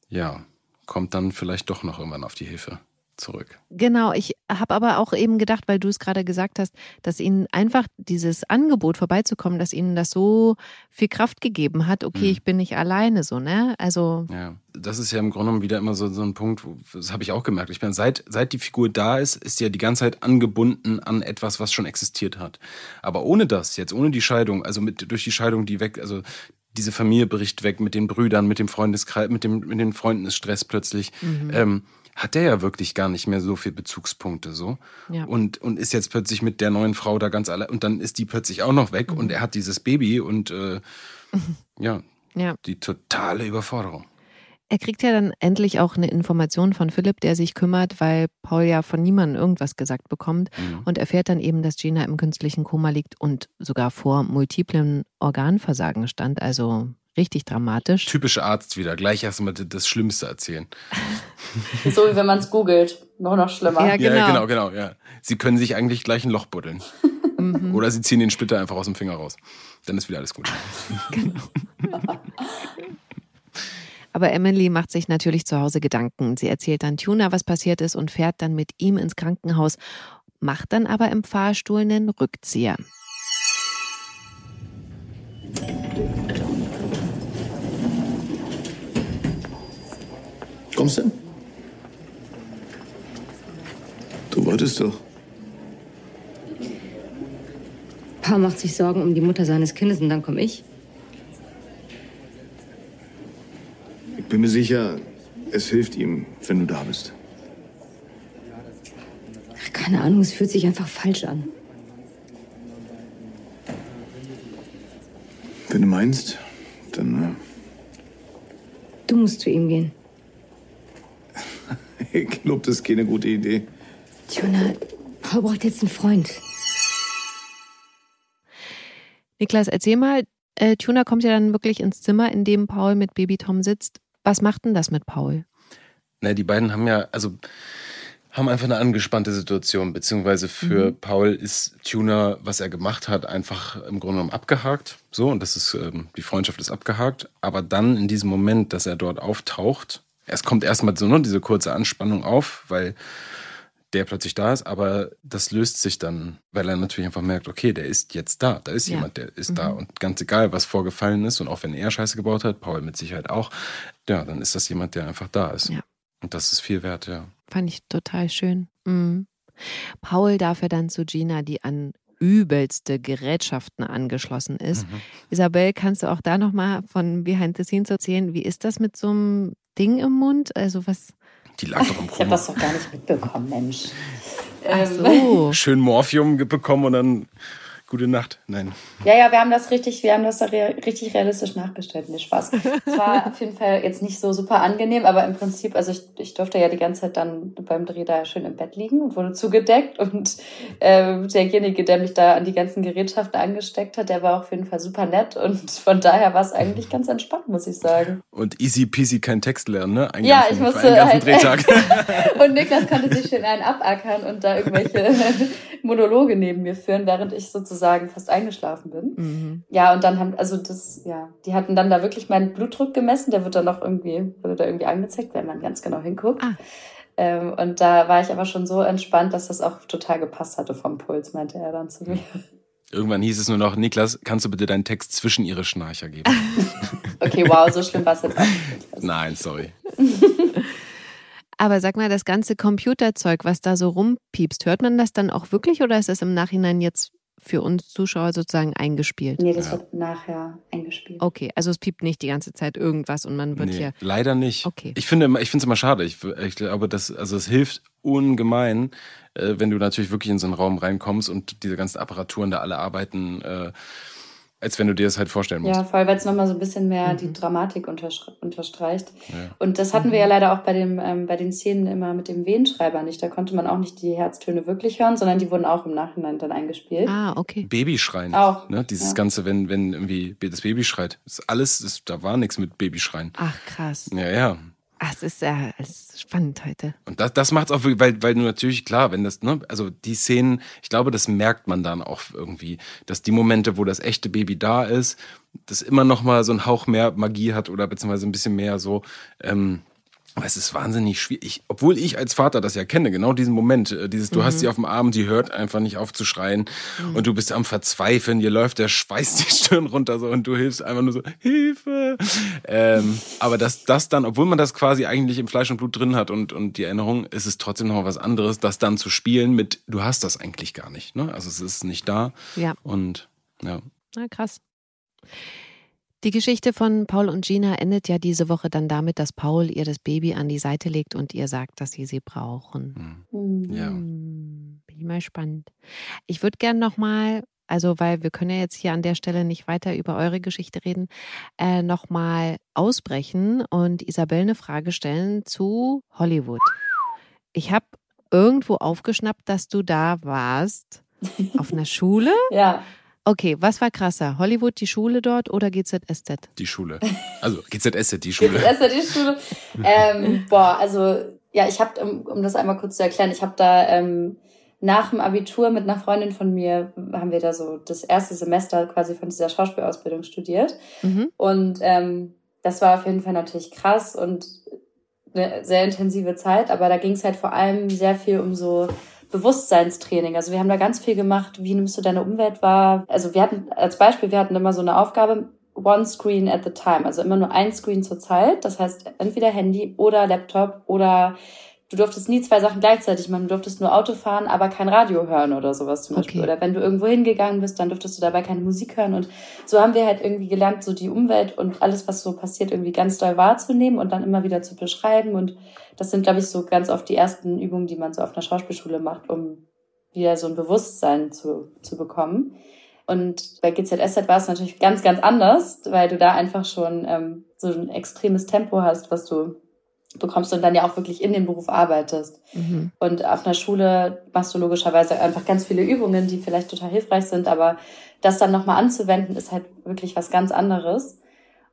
ja, kommt dann vielleicht doch noch irgendwann auf die Hilfe zurück. Genau, ich habe aber auch eben gedacht, weil du es gerade gesagt hast, dass ihnen einfach dieses Angebot vorbeizukommen, dass ihnen das so viel Kraft gegeben hat, okay, mhm. ich bin nicht alleine so, ne? Also. Ja, das ist ja im Grunde genommen wieder immer so, so ein Punkt, das habe ich auch gemerkt. Ich meine, seit, seit die Figur da ist, ist sie ja die ganze Zeit angebunden an etwas, was schon existiert hat. Aber ohne das, jetzt ohne die Scheidung, also mit, durch die Scheidung, die weg, also diese Familie bricht weg mit den Brüdern, mit dem Freundeskreis, mit, dem, mit den Freunden ist Stress plötzlich. Mhm. Ähm, hat der ja wirklich gar nicht mehr so viel Bezugspunkte so ja. und und ist jetzt plötzlich mit der neuen Frau da ganz allein und dann ist die plötzlich auch noch weg mhm. und er hat dieses Baby und äh, ja, ja die totale Überforderung. Er kriegt ja dann endlich auch eine Information von Philipp, der sich kümmert, weil Paul ja von niemandem irgendwas gesagt bekommt mhm. und erfährt dann eben, dass Gina im künstlichen Koma liegt und sogar vor multiplen Organversagen stand. Also Richtig dramatisch. Typische Arzt wieder. Gleich erstmal das Schlimmste erzählen. so wie wenn man es googelt. Noch noch schlimmer. Ja, genau. ja, genau, genau. Ja. Sie können sich eigentlich gleich ein Loch buddeln. Mhm. Oder sie ziehen den Splitter einfach aus dem Finger raus. Dann ist wieder alles gut. genau. Aber Emily macht sich natürlich zu Hause Gedanken. Sie erzählt dann Tuna, was passiert ist und fährt dann mit ihm ins Krankenhaus, macht dann aber im Fahrstuhl einen Rückzieher. Kommst du? Du wolltest doch. Pa macht sich Sorgen um die Mutter seines Kindes und dann komme ich. Ich bin mir sicher, es hilft ihm, wenn du da bist. Ach, keine Ahnung, es fühlt sich einfach falsch an. Wenn du meinst, dann. Äh du musst zu ihm gehen. Ich glaube, das ist keine gute Idee. Tuna, Paul braucht jetzt einen Freund. Niklas, erzähl mal, äh, Tuna kommt ja dann wirklich ins Zimmer, in dem Paul mit Baby Tom sitzt. Was macht denn das mit Paul? Na, die beiden haben ja, also haben einfach eine angespannte Situation, beziehungsweise für mhm. Paul ist Tuna, was er gemacht hat, einfach im Grunde genommen abgehakt. So, und das ist, ähm, die Freundschaft ist abgehakt. Aber dann in diesem Moment, dass er dort auftaucht, es kommt erstmal so nur diese kurze Anspannung auf, weil der plötzlich da ist, aber das löst sich dann, weil er natürlich einfach merkt, okay, der ist jetzt da, da ist ja. jemand, der ist mhm. da und ganz egal, was vorgefallen ist und auch wenn er Scheiße gebaut hat, Paul mit Sicherheit auch, ja, dann ist das jemand, der einfach da ist. Ja. Und das ist viel wert, ja. Fand ich total schön. Mhm. Paul darf er dann zu Gina, die an übelste Gerätschaften angeschlossen ist. Mhm. Isabel, kannst du auch da nochmal von Behind the Scenes erzählen? Wie ist das mit so einem Ding im Mund? Also was? Die lag doch im Koma. Ich habe das doch gar nicht mitbekommen, Mensch. Ach so. Schön Morphium bekommen und dann Gute Nacht. Nein. Ja, ja, wir haben das richtig, wir haben das da re richtig realistisch nachbestellt. Nee, Spaß. Es war auf jeden Fall jetzt nicht so super angenehm, aber im Prinzip, also ich, ich durfte ja die ganze Zeit dann beim Dreh da schön im Bett liegen und wurde zugedeckt und äh, derjenige, der mich da an die ganzen Gerätschaften angesteckt hat, der war auf jeden Fall super nett und von daher war es eigentlich ganz entspannt, muss ich sagen. Und easy peasy kein Text lernen, ne? Einen ja, ganzen, ich musste halt, Drehtag. und Niklas konnte sich schön einen abackern und da irgendwelche Monologe neben mir führen, während ich sozusagen sozusagen fast eingeschlafen bin. Mhm. Ja, und dann haben, also das, ja, die hatten dann da wirklich meinen Blutdruck gemessen, der wird dann noch irgendwie, wurde da irgendwie angezeigt, wenn man ganz genau hinguckt. Ah. Ähm, und da war ich aber schon so entspannt, dass das auch total gepasst hatte vom Puls, meinte er dann zu mir. Irgendwann hieß es nur noch, Niklas, kannst du bitte deinen Text zwischen ihre Schnarcher geben? okay, wow, so schlimm war es jetzt auch nicht. Nein, sorry. Aber sag mal, das ganze Computerzeug, was da so rumpiepst, hört man das dann auch wirklich oder ist das im Nachhinein jetzt für uns Zuschauer sozusagen eingespielt? Nee, das wird nachher eingespielt. Okay, also es piept nicht die ganze Zeit irgendwas und man wird Nee, hier. leider nicht. Okay. Ich finde, immer- ich finde es immer schade. Ich, ich glaube, das, also es hilft ungemein, äh, wenn du natürlich wirklich in so einen Raum reinkommst und diese ganzen Apparaturen da alle arbeiten, äh, als wenn du dir das halt vorstellen musst. Ja, voll, weil es nochmal so ein bisschen mehr Mhm. die Dramatik unterstreicht. Ja. Und das hatten wir ja leider auch bei, dem, ähm, bei den Szenen immer mit dem Wehenschreiber nicht. Da konnte man auch nicht die Herztöne wirklich hören, sondern die wurden auch im Nachhinein dann eingespielt. Ah, okay. Babyschreien. Auch. Ne? Dieses ja. Ganze, wenn, wenn irgendwie das Baby schreit. Das ist alles, das, da war nichts mit Babyschreien. Ach, krass. Ja, ja. Ach, es ist ja es ist spannend heute. Und das, das macht es auch weil, weil du natürlich, klar, wenn das, ne, also die Szenen, ich glaube, das merkt man dann auch irgendwie, dass die Momente, wo das echte Baby da ist, das immer noch mal so einen Hauch mehr Magie hat oder beziehungsweise ein bisschen mehr so, ähm, aber es ist wahnsinnig schwierig. Obwohl ich als Vater das ja kenne, genau diesen Moment, äh, dieses, du hast sie auf dem Arm, sie hört einfach nicht auf zu schreien und du bist am Verzweifeln, dir läuft der Schweiß die Stirn runter so und du hilfst einfach nur so, Hilfe! Ähm, aber dass das dann, obwohl man das quasi eigentlich im Fleisch und Blut drin hat und, und die Erinnerung, ist es trotzdem noch was anderes, das dann zu spielen mit, du hast das eigentlich gar nicht, ne? Also es ist nicht da Ja. und ja. Na, krass. Die Geschichte von Paul und Gina endet ja diese Woche dann damit, dass Paul ihr das Baby an die Seite legt und ihr sagt, dass sie sie brauchen. Hm. Mhm. Ja. Hm, bin ich mal spannend. Ich würde gern nochmal, also weil wir können ja jetzt hier an der Stelle nicht weiter über eure Geschichte reden, äh, nochmal ausbrechen und Isabel eine Frage stellen zu Hollywood. Ich habe irgendwo aufgeschnappt, dass du da warst. Auf einer Schule? Ja, Okay, was war krasser? Hollywood, die Schule dort oder GZSZ? Die Schule. Also GZS, die Schule. Erst die Schule. Ähm, boah, also ja, ich habe, um, um das einmal kurz zu erklären, ich habe da ähm, nach dem Abitur mit einer Freundin von mir, haben wir da so das erste Semester quasi von dieser Schauspielausbildung studiert. Mhm. Und ähm, das war auf jeden Fall natürlich krass und eine sehr intensive Zeit, aber da ging es halt vor allem sehr viel um so Bewusstseinstraining. Also wir haben da ganz viel gemacht, wie nimmst du deine Umwelt wahr? Also wir hatten als Beispiel, wir hatten immer so eine Aufgabe, one screen at the time, also immer nur ein Screen zur Zeit. Das heißt entweder Handy oder Laptop oder du durftest nie zwei Sachen gleichzeitig machen. Du durftest nur Auto fahren, aber kein Radio hören oder sowas zum Beispiel. Okay. Oder wenn du irgendwo hingegangen bist, dann durftest du dabei keine Musik hören. Und so haben wir halt irgendwie gelernt, so die Umwelt und alles, was so passiert, irgendwie ganz doll wahrzunehmen und dann immer wieder zu beschreiben. Und das sind, glaube ich, so ganz oft die ersten Übungen, die man so auf einer Schauspielschule macht, um wieder so ein Bewusstsein zu, zu bekommen. Und bei GZSZ war es natürlich ganz, ganz anders, weil du da einfach schon ähm, so ein extremes Tempo hast, was du bekommst und dann ja auch wirklich in dem Beruf arbeitest. Mhm. Und auf einer Schule machst du logischerweise einfach ganz viele Übungen, die vielleicht total hilfreich sind, aber das dann nochmal anzuwenden, ist halt wirklich was ganz anderes.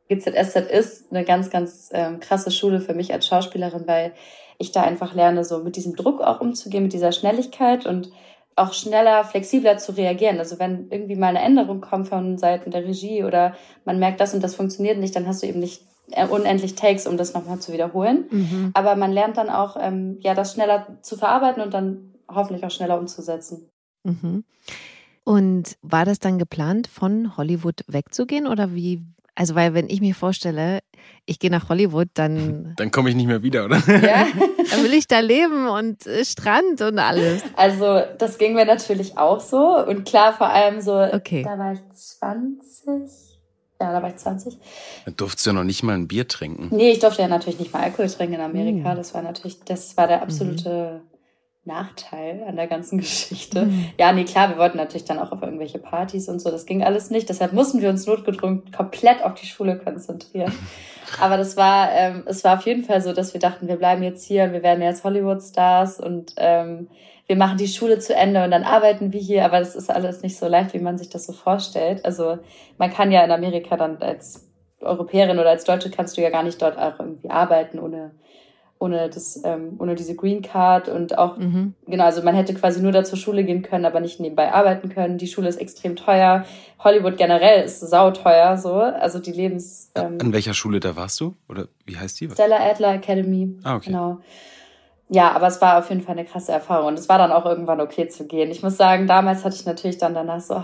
GZSZ ist eine ganz, ganz ähm, krasse Schule für mich als Schauspielerin, weil ich da einfach lerne, so mit diesem Druck auch umzugehen, mit dieser Schnelligkeit und auch schneller, flexibler zu reagieren. Also wenn irgendwie mal eine Änderung kommt von Seiten der Regie oder man merkt, das und das funktioniert nicht, dann hast du eben nicht unendlich Takes, um das nochmal zu wiederholen. Mhm. Aber man lernt dann auch, ähm, ja, das schneller zu verarbeiten und dann hoffentlich auch schneller umzusetzen. Mhm. Und war das dann geplant, von Hollywood wegzugehen oder wie? Also, weil wenn ich mir vorstelle, ich gehe nach Hollywood, dann, Dann komme ich nicht mehr wieder, oder? Ja. dann will ich da leben und äh, Strand und alles. Also das ging mir natürlich auch so. Und klar, vor allem so, Okay. da war ich 20. Ja, da war ich 20. Dann durftest du ja noch nicht mal ein Bier trinken. Nee, ich durfte ja natürlich nicht mal Alkohol trinken in Amerika. Mhm. Das war natürlich, das war der absolute Nachteil an der ganzen Geschichte. Mhm. Ja, nee, klar, wir wollten natürlich dann auch auf irgendwelche Partys und so. Das ging alles nicht. Deshalb mussten wir uns notgedrungen komplett auf die Schule konzentrieren. Aber das war, ähm, es war auf jeden Fall so, dass wir dachten, wir bleiben jetzt hier und wir werden jetzt Hollywood-Stars und ähm, wir machen die Schule zu Ende und dann arbeiten wir hier. Aber das ist alles nicht so leicht, wie man sich das so vorstellt. Also man kann ja in Amerika dann als Europäerin oder als Deutsche kannst du ja gar nicht dort auch irgendwie arbeiten ohne ohne das ähm, ohne diese Green Card und auch Mhm. genau also man hätte quasi nur da zur Schule gehen können aber nicht nebenbei arbeiten können die Schule ist extrem teuer Hollywood generell ist sauteuer so also die Lebens ähm, An welcher Schule da warst du? Oder wie heißt die? Stella Adler Academy Ah, okay. genau ja aber es war auf jeden Fall eine krasse Erfahrung und es war dann auch irgendwann okay zu gehen ich muss sagen damals hatte ich natürlich dann danach so oh,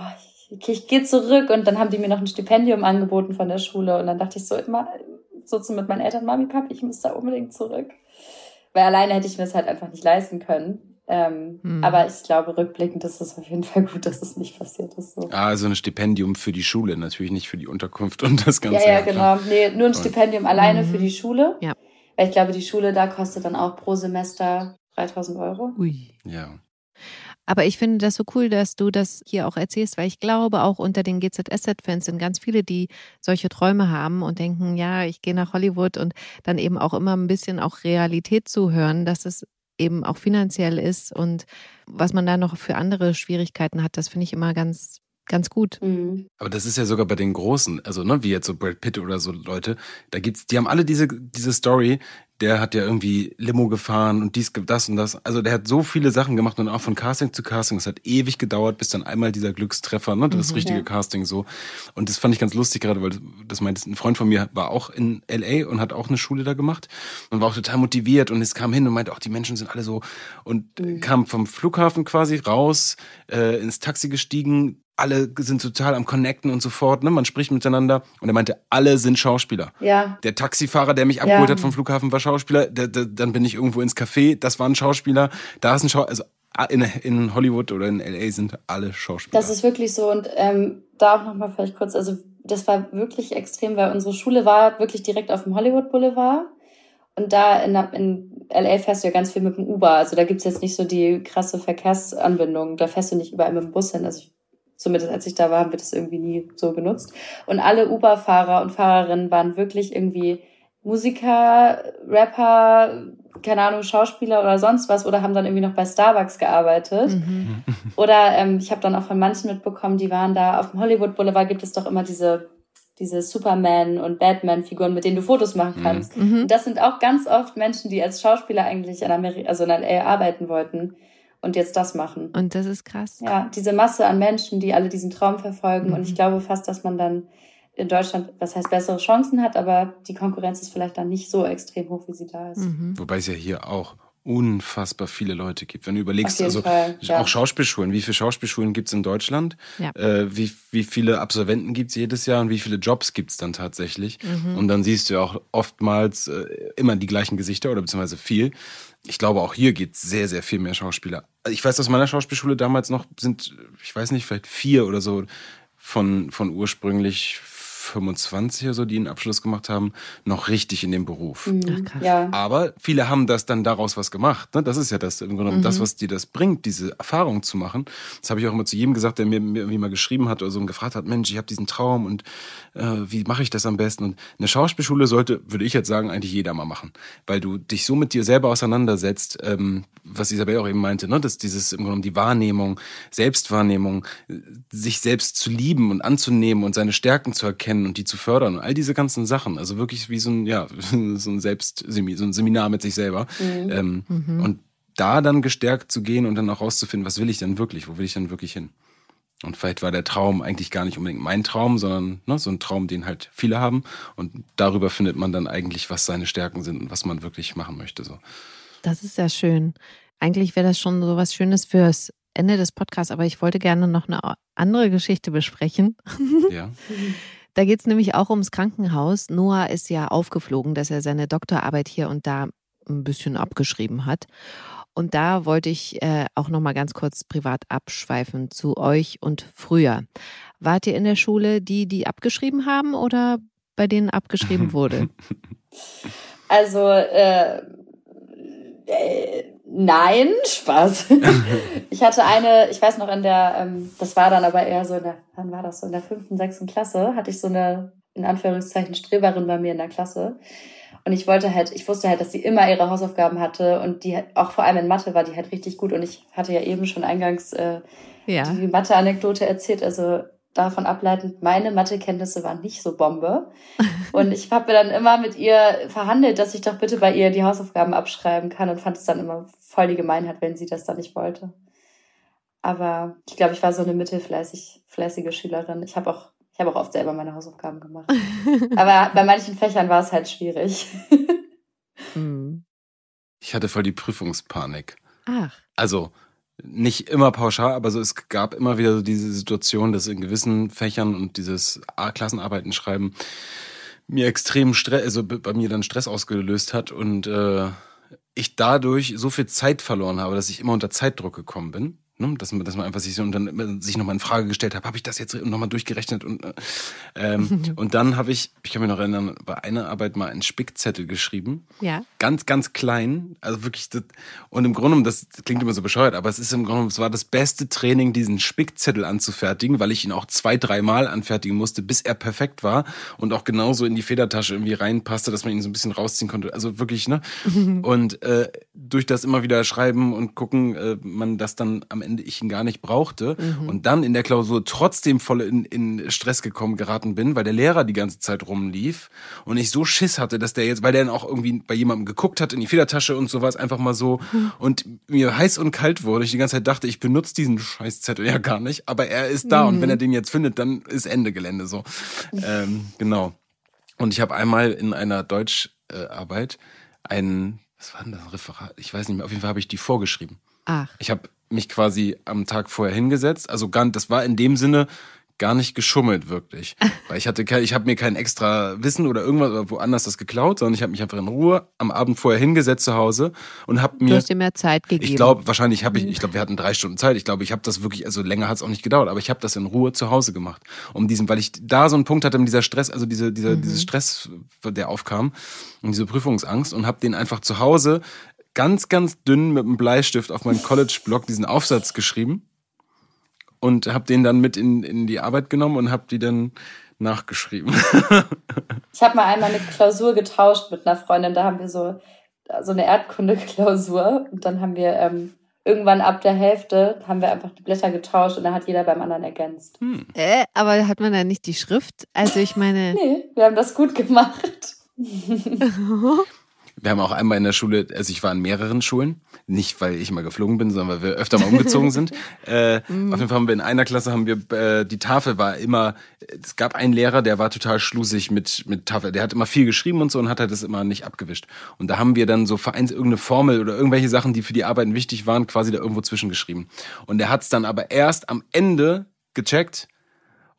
ich, ich gehe zurück und dann haben die mir noch ein Stipendium angeboten von der Schule und dann dachte ich so immer so zu mit meinen Eltern Mami Papi ich muss da unbedingt zurück weil alleine hätte ich mir das halt einfach nicht leisten können. Ähm, hm. Aber ich glaube, rückblickend ist es auf jeden Fall gut, dass es nicht passiert ist. So. Ah, also ein Stipendium für die Schule, natürlich nicht für die Unterkunft und das Ganze. Ja, ja, genau. Nee, nur ein Stipendium und, alleine für die Schule. Ja. Weil ich glaube, die Schule da kostet dann auch pro Semester 3000 Euro. Ui. Ja. Aber ich finde das so cool, dass du das hier auch erzählst, weil ich glaube, auch unter den GZSZ-Fans sind ganz viele, die solche Träume haben und denken, ja, ich gehe nach Hollywood und dann eben auch immer ein bisschen auch Realität zuhören, dass es eben auch finanziell ist und was man da noch für andere Schwierigkeiten hat, das finde ich immer ganz ganz gut. Mhm. Aber das ist ja sogar bei den Großen, also ne, wie jetzt so Brad Pitt oder so Leute, da gibt's, die haben alle diese diese Story, der hat ja irgendwie Limo gefahren und dies, das und das. Also der hat so viele Sachen gemacht und auch von Casting zu Casting. Es hat ewig gedauert, bis dann einmal dieser Glückstreffer, ne, das mhm, richtige ja. Casting so. Und das fand ich ganz lustig gerade, weil das meint, ein Freund von mir war auch in LA und hat auch eine Schule da gemacht und war auch total motiviert und es kam hin und meinte, auch die Menschen sind alle so und mhm. kam vom Flughafen quasi raus, äh, ins Taxi gestiegen, alle sind total am Connecten und so fort, ne? Man spricht miteinander. Und er meinte, alle sind Schauspieler. Ja. Der Taxifahrer, der mich abgeholt ja. hat vom Flughafen, war Schauspieler. Der, der, dann bin ich irgendwo ins Café, das war ein Schauspieler. Da ist ein Schauspieler. Also in, in Hollywood oder in LA sind alle Schauspieler. Das ist wirklich so. Und ähm, da auch nochmal vielleicht kurz, also das war wirklich extrem, weil unsere Schule war wirklich direkt auf dem Hollywood Boulevard. Und da in, in LA fährst du ja ganz viel mit dem Uber. Also da gibt's jetzt nicht so die krasse Verkehrsanbindung. Da fährst du nicht überall mit dem Bus hin. Also ich zumindest als ich da war, wird es irgendwie nie so genutzt. Und alle Uber-Fahrer und Fahrerinnen waren wirklich irgendwie Musiker, Rapper, keine Ahnung, Schauspieler oder sonst was oder haben dann irgendwie noch bei Starbucks gearbeitet. Mhm. Oder ähm, ich habe dann auch von manchen mitbekommen, die waren da auf dem Hollywood Boulevard, gibt es doch immer diese diese Superman und Batman-Figuren, mit denen du Fotos machen mhm. kannst. Mhm. Und das sind auch ganz oft Menschen, die als Schauspieler eigentlich in Amerika, also in LA arbeiten wollten und jetzt das machen. Und das ist krass. Ja, diese Masse an Menschen, die alle diesen Traum verfolgen. Mhm. Und ich glaube fast, dass man dann in Deutschland, was heißt, bessere Chancen hat, aber die Konkurrenz ist vielleicht dann nicht so extrem hoch, wie sie da ist. Mhm. Wobei es ja hier auch unfassbar viele Leute gibt. Wenn du überlegst, also Fall, ja. auch Schauspielschulen, wie viele Schauspielschulen gibt es in Deutschland? Ja. Äh, wie, wie viele Absolventen gibt es jedes Jahr und wie viele Jobs gibt es dann tatsächlich? Mhm. Und dann siehst du ja auch oftmals äh, immer die gleichen Gesichter oder beziehungsweise viel. Ich glaube, auch hier geht sehr, sehr viel mehr Schauspieler. Ich weiß, aus meiner Schauspielschule damals noch sind, ich weiß nicht, vielleicht vier oder so von, von ursprünglich 25 oder so, die einen Abschluss gemacht haben, noch richtig in dem Beruf. Mhm. Ach, ja. Aber viele haben das dann daraus was gemacht. Ne? Das ist ja das im Grunde mhm. das, was dir das bringt, diese Erfahrung zu machen. Das habe ich auch immer zu jedem gesagt, der mir, mir irgendwie mal geschrieben hat oder so und gefragt hat, Mensch, ich habe diesen Traum und äh, wie mache ich das am besten? Und eine Schauspielschule sollte, würde ich jetzt sagen, eigentlich jeder mal machen, weil du dich so mit dir selber auseinandersetzt, ähm, was Isabel auch eben meinte, ne? dass dieses im Grunde die Wahrnehmung, Selbstwahrnehmung, sich selbst zu lieben und anzunehmen und seine Stärken zu erkennen kennen und die zu fördern und all diese ganzen Sachen. Also wirklich wie so ein, ja, so ein Selbst, so ein Seminar mit sich selber. Mhm. Ähm, mhm. Und da dann gestärkt zu gehen und dann auch rauszufinden, was will ich denn wirklich, wo will ich denn wirklich hin? Und vielleicht war der Traum eigentlich gar nicht unbedingt mein Traum, sondern ne, so ein Traum, den halt viele haben. Und darüber findet man dann eigentlich, was seine Stärken sind und was man wirklich machen möchte. So. Das ist ja schön. Eigentlich wäre das schon so was Schönes fürs Ende des Podcasts, aber ich wollte gerne noch eine andere Geschichte besprechen. Ja. Da geht es nämlich auch ums Krankenhaus. Noah ist ja aufgeflogen, dass er seine Doktorarbeit hier und da ein bisschen abgeschrieben hat. Und da wollte ich äh, auch noch mal ganz kurz privat abschweifen zu euch und früher. Wart ihr in der Schule die, die abgeschrieben haben oder bei denen abgeschrieben wurde? Also äh, äh, nein, Spaß. ich hatte eine, ich weiß noch in der, ähm, das war dann aber eher so in der, wann war das so, in der fünften, sechsten Klasse, hatte ich so eine, in Anführungszeichen, Streberin bei mir in der Klasse. Und ich wollte halt, ich wusste halt, dass sie immer ihre Hausaufgaben hatte und die auch vor allem in Mathe war die halt richtig gut. Und ich hatte ja eben schon eingangs äh, ja. die Mathe-Anekdote erzählt. Also davon ableitend, meine Mathekenntnisse waren nicht so Bombe. Und ich habe mir dann immer mit ihr verhandelt, dass ich doch bitte bei ihr die Hausaufgaben abschreiben kann und fand es dann immer voll die Gemeinheit, wenn sie das dann nicht wollte. Aber ich glaube, ich war so eine mittelfleißig, fleißige Schülerin. Ich habe auch, ich habe auch oft selber meine Hausaufgaben gemacht. Aber bei manchen Fächern war es halt schwierig. Hm. ich hatte voll die Prüfungspanik. Ach. Also, nicht immer pauschal, aber so, es gab immer wieder so diese Situation, dass in gewissen Fächern und dieses A-Klassenarbeiten schreiben mir extrem Stress, also bei mir dann Stress ausgelöst hat und äh, ich dadurch so viel Zeit verloren habe, dass ich immer unter Zeitdruck gekommen bin. Ne? Dass, man, dass man einfach sich, so, und dann sich nochmal in Frage gestellt hat, habe ich das jetzt nochmal durchgerechnet? Und, äh, ähm, und dann habe ich, ich kann mich noch erinnern, bei einer Arbeit mal einen Spickzettel geschrieben. Ja. Ganz, ganz klein. Also wirklich, das, und im Grunde, das klingt immer so bescheuert, aber es ist im Grunde, es war das beste Training, diesen Spickzettel anzufertigen, weil ich ihn auch zwei, dreimal anfertigen musste, bis er perfekt war und auch genauso in die Federtasche irgendwie reinpasste, dass man ihn so ein bisschen rausziehen konnte. Also wirklich, ne? und äh, durch das immer wieder schreiben und gucken, äh, man das dann am Ende ich ihn gar nicht brauchte mhm. und dann in der Klausur trotzdem voll in, in Stress gekommen geraten bin, weil der Lehrer die ganze Zeit rumlief und ich so Schiss hatte, dass der jetzt, weil der dann auch irgendwie bei jemandem geguckt hat in die Federtasche und sowas, einfach mal so mhm. und mir heiß und kalt wurde. Ich die ganze Zeit dachte, ich benutze diesen Scheißzettel ja gar nicht, aber er ist da mhm. und wenn er den jetzt findet, dann ist Ende Gelände so. Ähm, genau. Und ich habe einmal in einer Deutscharbeit einen was war denn das Referat? Ich weiß nicht mehr. Auf jeden Fall habe ich die vorgeschrieben. Ach. Ich habe mich quasi am Tag vorher hingesetzt. Also gar, das war in dem Sinne gar nicht geschummelt wirklich, weil ich hatte kein, ich habe mir kein extra Wissen oder irgendwas oder woanders das geklaut, sondern ich habe mich einfach in Ruhe am Abend vorher hingesetzt zu Hause und habe mir du hast dir mehr Zeit gegeben. Ich glaube, wahrscheinlich habe ich, ich glaube, wir hatten drei Stunden Zeit. Ich glaube, ich habe das wirklich, also länger hat es auch nicht gedauert, aber ich habe das in Ruhe zu Hause gemacht, um diesen, weil ich da so einen Punkt hatte mit dieser Stress, also diese, dieser, mhm. dieses Stress, der aufkam und diese Prüfungsangst und habe den einfach zu Hause ganz, ganz dünn mit einem Bleistift auf meinem College-Blog diesen Aufsatz geschrieben und habe den dann mit in, in die Arbeit genommen und habe die dann nachgeschrieben. ich habe mal einmal eine Klausur getauscht mit einer Freundin. Da haben wir so, so eine Erdkunde-Klausur und dann haben wir ähm, irgendwann ab der Hälfte haben wir einfach die Blätter getauscht und dann hat jeder beim anderen ergänzt. Hm. Äh, aber hat man da nicht die Schrift? Also ich meine. nee, wir haben das gut gemacht. Wir haben auch einmal in der Schule, also ich war in mehreren Schulen, nicht weil ich mal geflogen bin, sondern weil wir öfter mal umgezogen sind. Äh, mhm. Auf jeden Fall haben wir in einer Klasse haben wir äh, die Tafel war immer. Es gab einen Lehrer, der war total schlusig mit mit Tafel. Der hat immer viel geschrieben und so und hat halt das immer nicht abgewischt. Und da haben wir dann so vereins irgendeine Formel oder irgendwelche Sachen, die für die Arbeiten wichtig waren, quasi da irgendwo zwischengeschrieben. Und er hat es dann aber erst am Ende gecheckt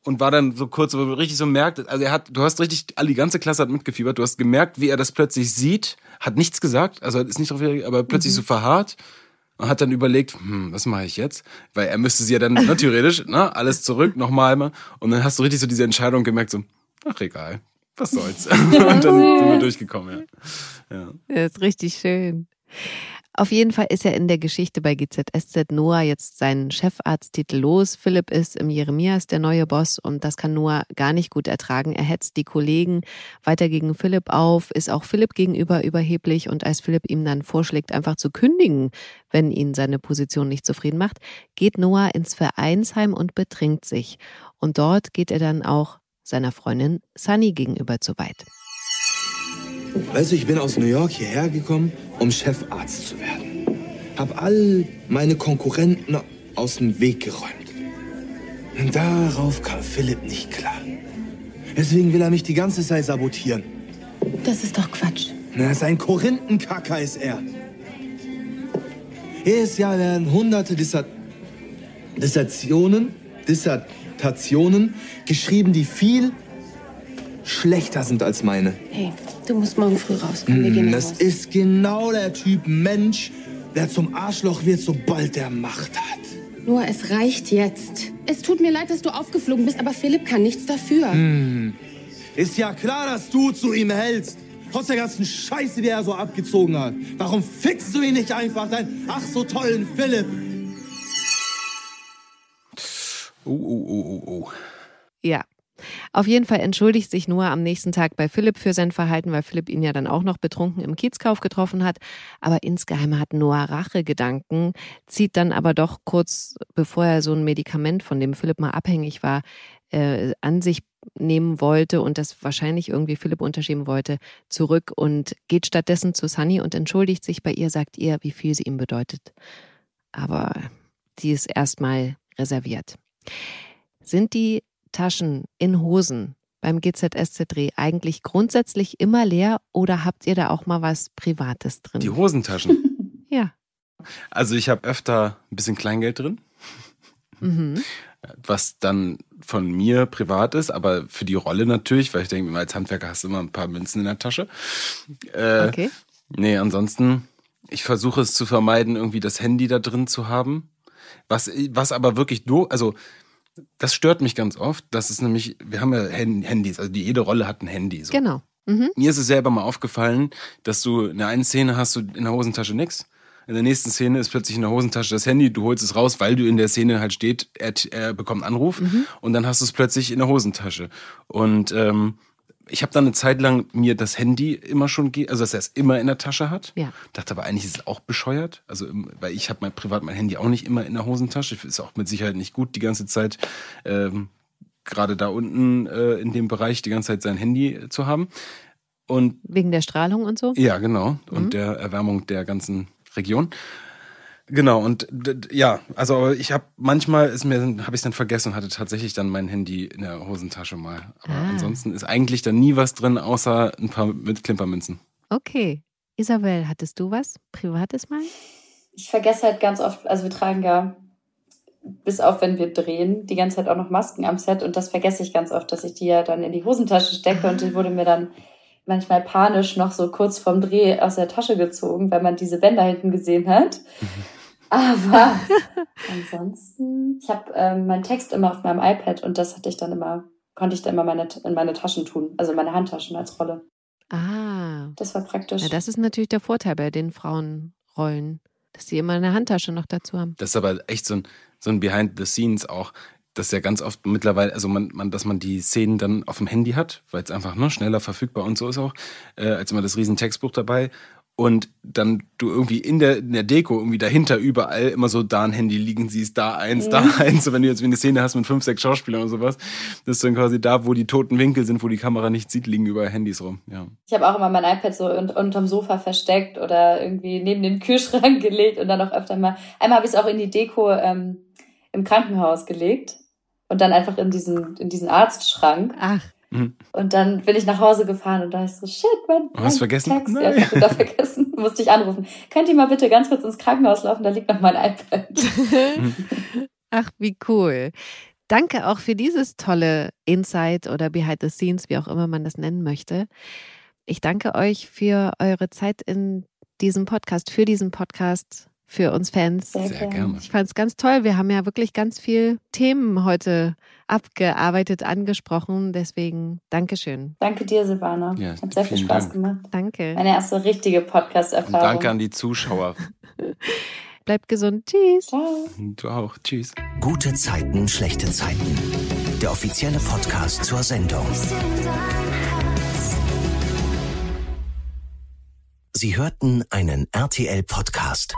und war dann so kurz, wo richtig so merkt, also er hat, du hast richtig, die ganze Klasse hat mitgefiebert, du hast gemerkt, wie er das plötzlich sieht, hat nichts gesagt, also ist nicht drauf aber plötzlich mhm. so verharrt und hat dann überlegt, hm, was mache ich jetzt? Weil er müsste sie ja dann, ne, theoretisch, ne, alles zurück, nochmal mal. Und dann hast du richtig so diese Entscheidung gemerkt, so, ach egal, was soll's. und dann sind wir durchgekommen, ja. ja. Das ist richtig schön. Auf jeden Fall ist er in der Geschichte bei GZSZ Noah jetzt seinen Chefarzttitel los. Philipp ist im Jeremias der neue Boss und das kann Noah gar nicht gut ertragen. Er hetzt die Kollegen weiter gegen Philipp auf, ist auch Philipp gegenüber überheblich und als Philipp ihm dann vorschlägt, einfach zu kündigen, wenn ihn seine Position nicht zufrieden macht, geht Noah ins Vereinsheim und betrinkt sich. Und dort geht er dann auch seiner Freundin Sunny gegenüber zu weit. Weißt du, ich bin aus New York hierher gekommen, um Chefarzt zu werden. Hab all meine Konkurrenten aus dem Weg geräumt. Und darauf kam Philipp nicht klar. Deswegen will er mich die ganze Zeit sabotieren. Das ist doch Quatsch. Na, sein Korinthenkacker ist er. Jedes Jahr werden hunderte Dissert Dissertationen, Dissertationen geschrieben, die viel schlechter sind als meine. Hey, du musst morgen früh raus. Komm, wir gehen das raus. ist genau der Typ Mensch, der zum Arschloch wird, sobald er Macht hat. Nur, es reicht jetzt. Es tut mir leid, dass du aufgeflogen bist, aber Philipp kann nichts dafür. Hm. Ist ja klar, dass du zu ihm hältst. Trotz der ganzen Scheiße, die er so abgezogen hat. Warum fixst du ihn nicht einfach, deinen ach so tollen Philipp? Oh, oh, oh, oh, oh. Ja, auf jeden Fall entschuldigt sich Noah am nächsten Tag bei Philipp für sein Verhalten, weil Philipp ihn ja dann auch noch betrunken im Kiezkauf getroffen hat. Aber insgeheim hat Noah Rachegedanken, zieht dann aber doch kurz bevor er so ein Medikament, von dem Philipp mal abhängig war, äh, an sich nehmen wollte und das wahrscheinlich irgendwie Philipp unterschieben wollte, zurück und geht stattdessen zu Sunny und entschuldigt sich bei ihr, sagt ihr, wie viel sie ihm bedeutet. Aber die ist erstmal reserviert. Sind die Taschen in Hosen beim GZSZ-Dreh eigentlich grundsätzlich immer leer oder habt ihr da auch mal was Privates drin? Die Hosentaschen? ja. Also ich habe öfter ein bisschen Kleingeld drin. Mhm. Was dann von mir privat ist, aber für die Rolle natürlich, weil ich denke, als Handwerker hast du immer ein paar Münzen in der Tasche. Äh, okay. Nee, ansonsten Ich versuche es zu vermeiden, irgendwie das Handy da drin zu haben. Was, was aber wirklich do, also das stört mich ganz oft. Das ist nämlich, wir haben ja Handys, also die, jede Rolle hat ein Handy. So. Genau. Mhm. Mir ist es selber mal aufgefallen, dass du in der einen Szene hast du in der Hosentasche nix. In der nächsten Szene ist plötzlich in der Hosentasche das Handy, du holst es raus, weil du in der Szene halt steht, er, er bekommt einen Anruf Mhm. und dann hast du es plötzlich in der Hosentasche. Und ähm, ich habe dann eine Zeit lang mir das Handy immer schon, also dass er es immer in der Tasche hat. Ja. Dachte aber eigentlich ist es auch bescheuert. Also, im- weil ich habe mein privat mein Handy auch nicht immer in der Hosentasche. Ist auch mit Sicherheit nicht gut, die ganze Zeit ähm, gerade da unten äh, in dem Bereich die ganze Zeit sein Handy zu haben. Und Wegen der Strahlung und so? ja, genau. Und Mhm. der Erwärmung der ganzen Region. Genau, und ja, also ich habe manchmal ist mir habe ich dann vergessen und hatte tatsächlich dann mein Handy in der Hosentasche mal. Aber Ah. ansonsten ist eigentlich da nie was drin, außer ein paar mit Klimpermünzen. Okay. Isabel, hattest du was Privates mal? Ich vergesse halt ganz oft, also wir tragen ja, bis auf wenn wir drehen, die ganze Zeit auch noch Masken am Set und das vergesse ich ganz oft, dass ich die ja dann in die Hosentasche stecke und die wurde mir dann manchmal panisch noch so kurz vorm Dreh aus der Tasche gezogen, weil man diese Bänder hinten gesehen hat. Aber ansonsten, ich habe ähm, meinen Text immer auf meinem iPad und das hatte ich dann immer, konnte ich dann immer meine, in meine Taschen tun, also meine Handtaschen als Rolle. Ah. Das war praktisch. Ja, das ist natürlich der Vorteil bei den Frauenrollen, dass sie immer eine Handtasche noch dazu haben. Das ist aber echt so ein, so ein Behind the Scenes auch, dass ja ganz oft mittlerweile, also man, man, dass man die Szenen dann auf dem Handy hat, weil es einfach ne, schneller verfügbar und so ist auch, äh, als immer das riesen Textbuch dabei. Und dann du irgendwie in der, in der Deko irgendwie dahinter überall immer so da ein Handy liegen siehst, da eins, da eins. So, wenn du jetzt wie eine Szene hast mit fünf, sechs Schauspielern oder sowas, das ist dann quasi da, wo die toten Winkel sind, wo die Kamera nicht sieht, liegen überall Handys rum. Ja. Ich habe auch immer mein iPad so un unterm Sofa versteckt oder irgendwie neben den Kühlschrank gelegt und dann auch öfter mal. Einmal habe ich es auch in die Deko ähm, im Krankenhaus gelegt und dann einfach in diesen, in diesen Arztschrank. Ach, Und dann bin ich nach Hause gefahren und da ist so, shit, mein, hast du mein vergessen? Text. Ja, Nein. ich hab wieder vergessen. Musste ich anrufen. Könnt ihr mal bitte ganz kurz ins Krankenhaus laufen? Da liegt noch mein iPad. Ach, wie cool. Danke auch für dieses tolle Insight oder Behind the Scenes, wie auch immer man das nennen möchte. Ich danke euch für eure Zeit in diesem Podcast, für diesen Podcast, für uns Fans. Sehr, Sehr gerne. Ich fand es ganz toll. Wir haben ja wirklich ganz viel Themen heute abgearbeitet, angesprochen. Deswegen Dankeschön. Danke dir, Silvana. Ja, Hat sehr viel Spaß Dank. gemacht. Danke. Meine erste richtige Podcast-Erfahrung. danke an die Zuschauer. Bleibt gesund. Tschüss. Ciao. Du auch. Tschüss. Gute Zeiten, schlechte Zeiten. Der offizielle Podcast zur Sendung. Sie hörten einen RTL-Podcast.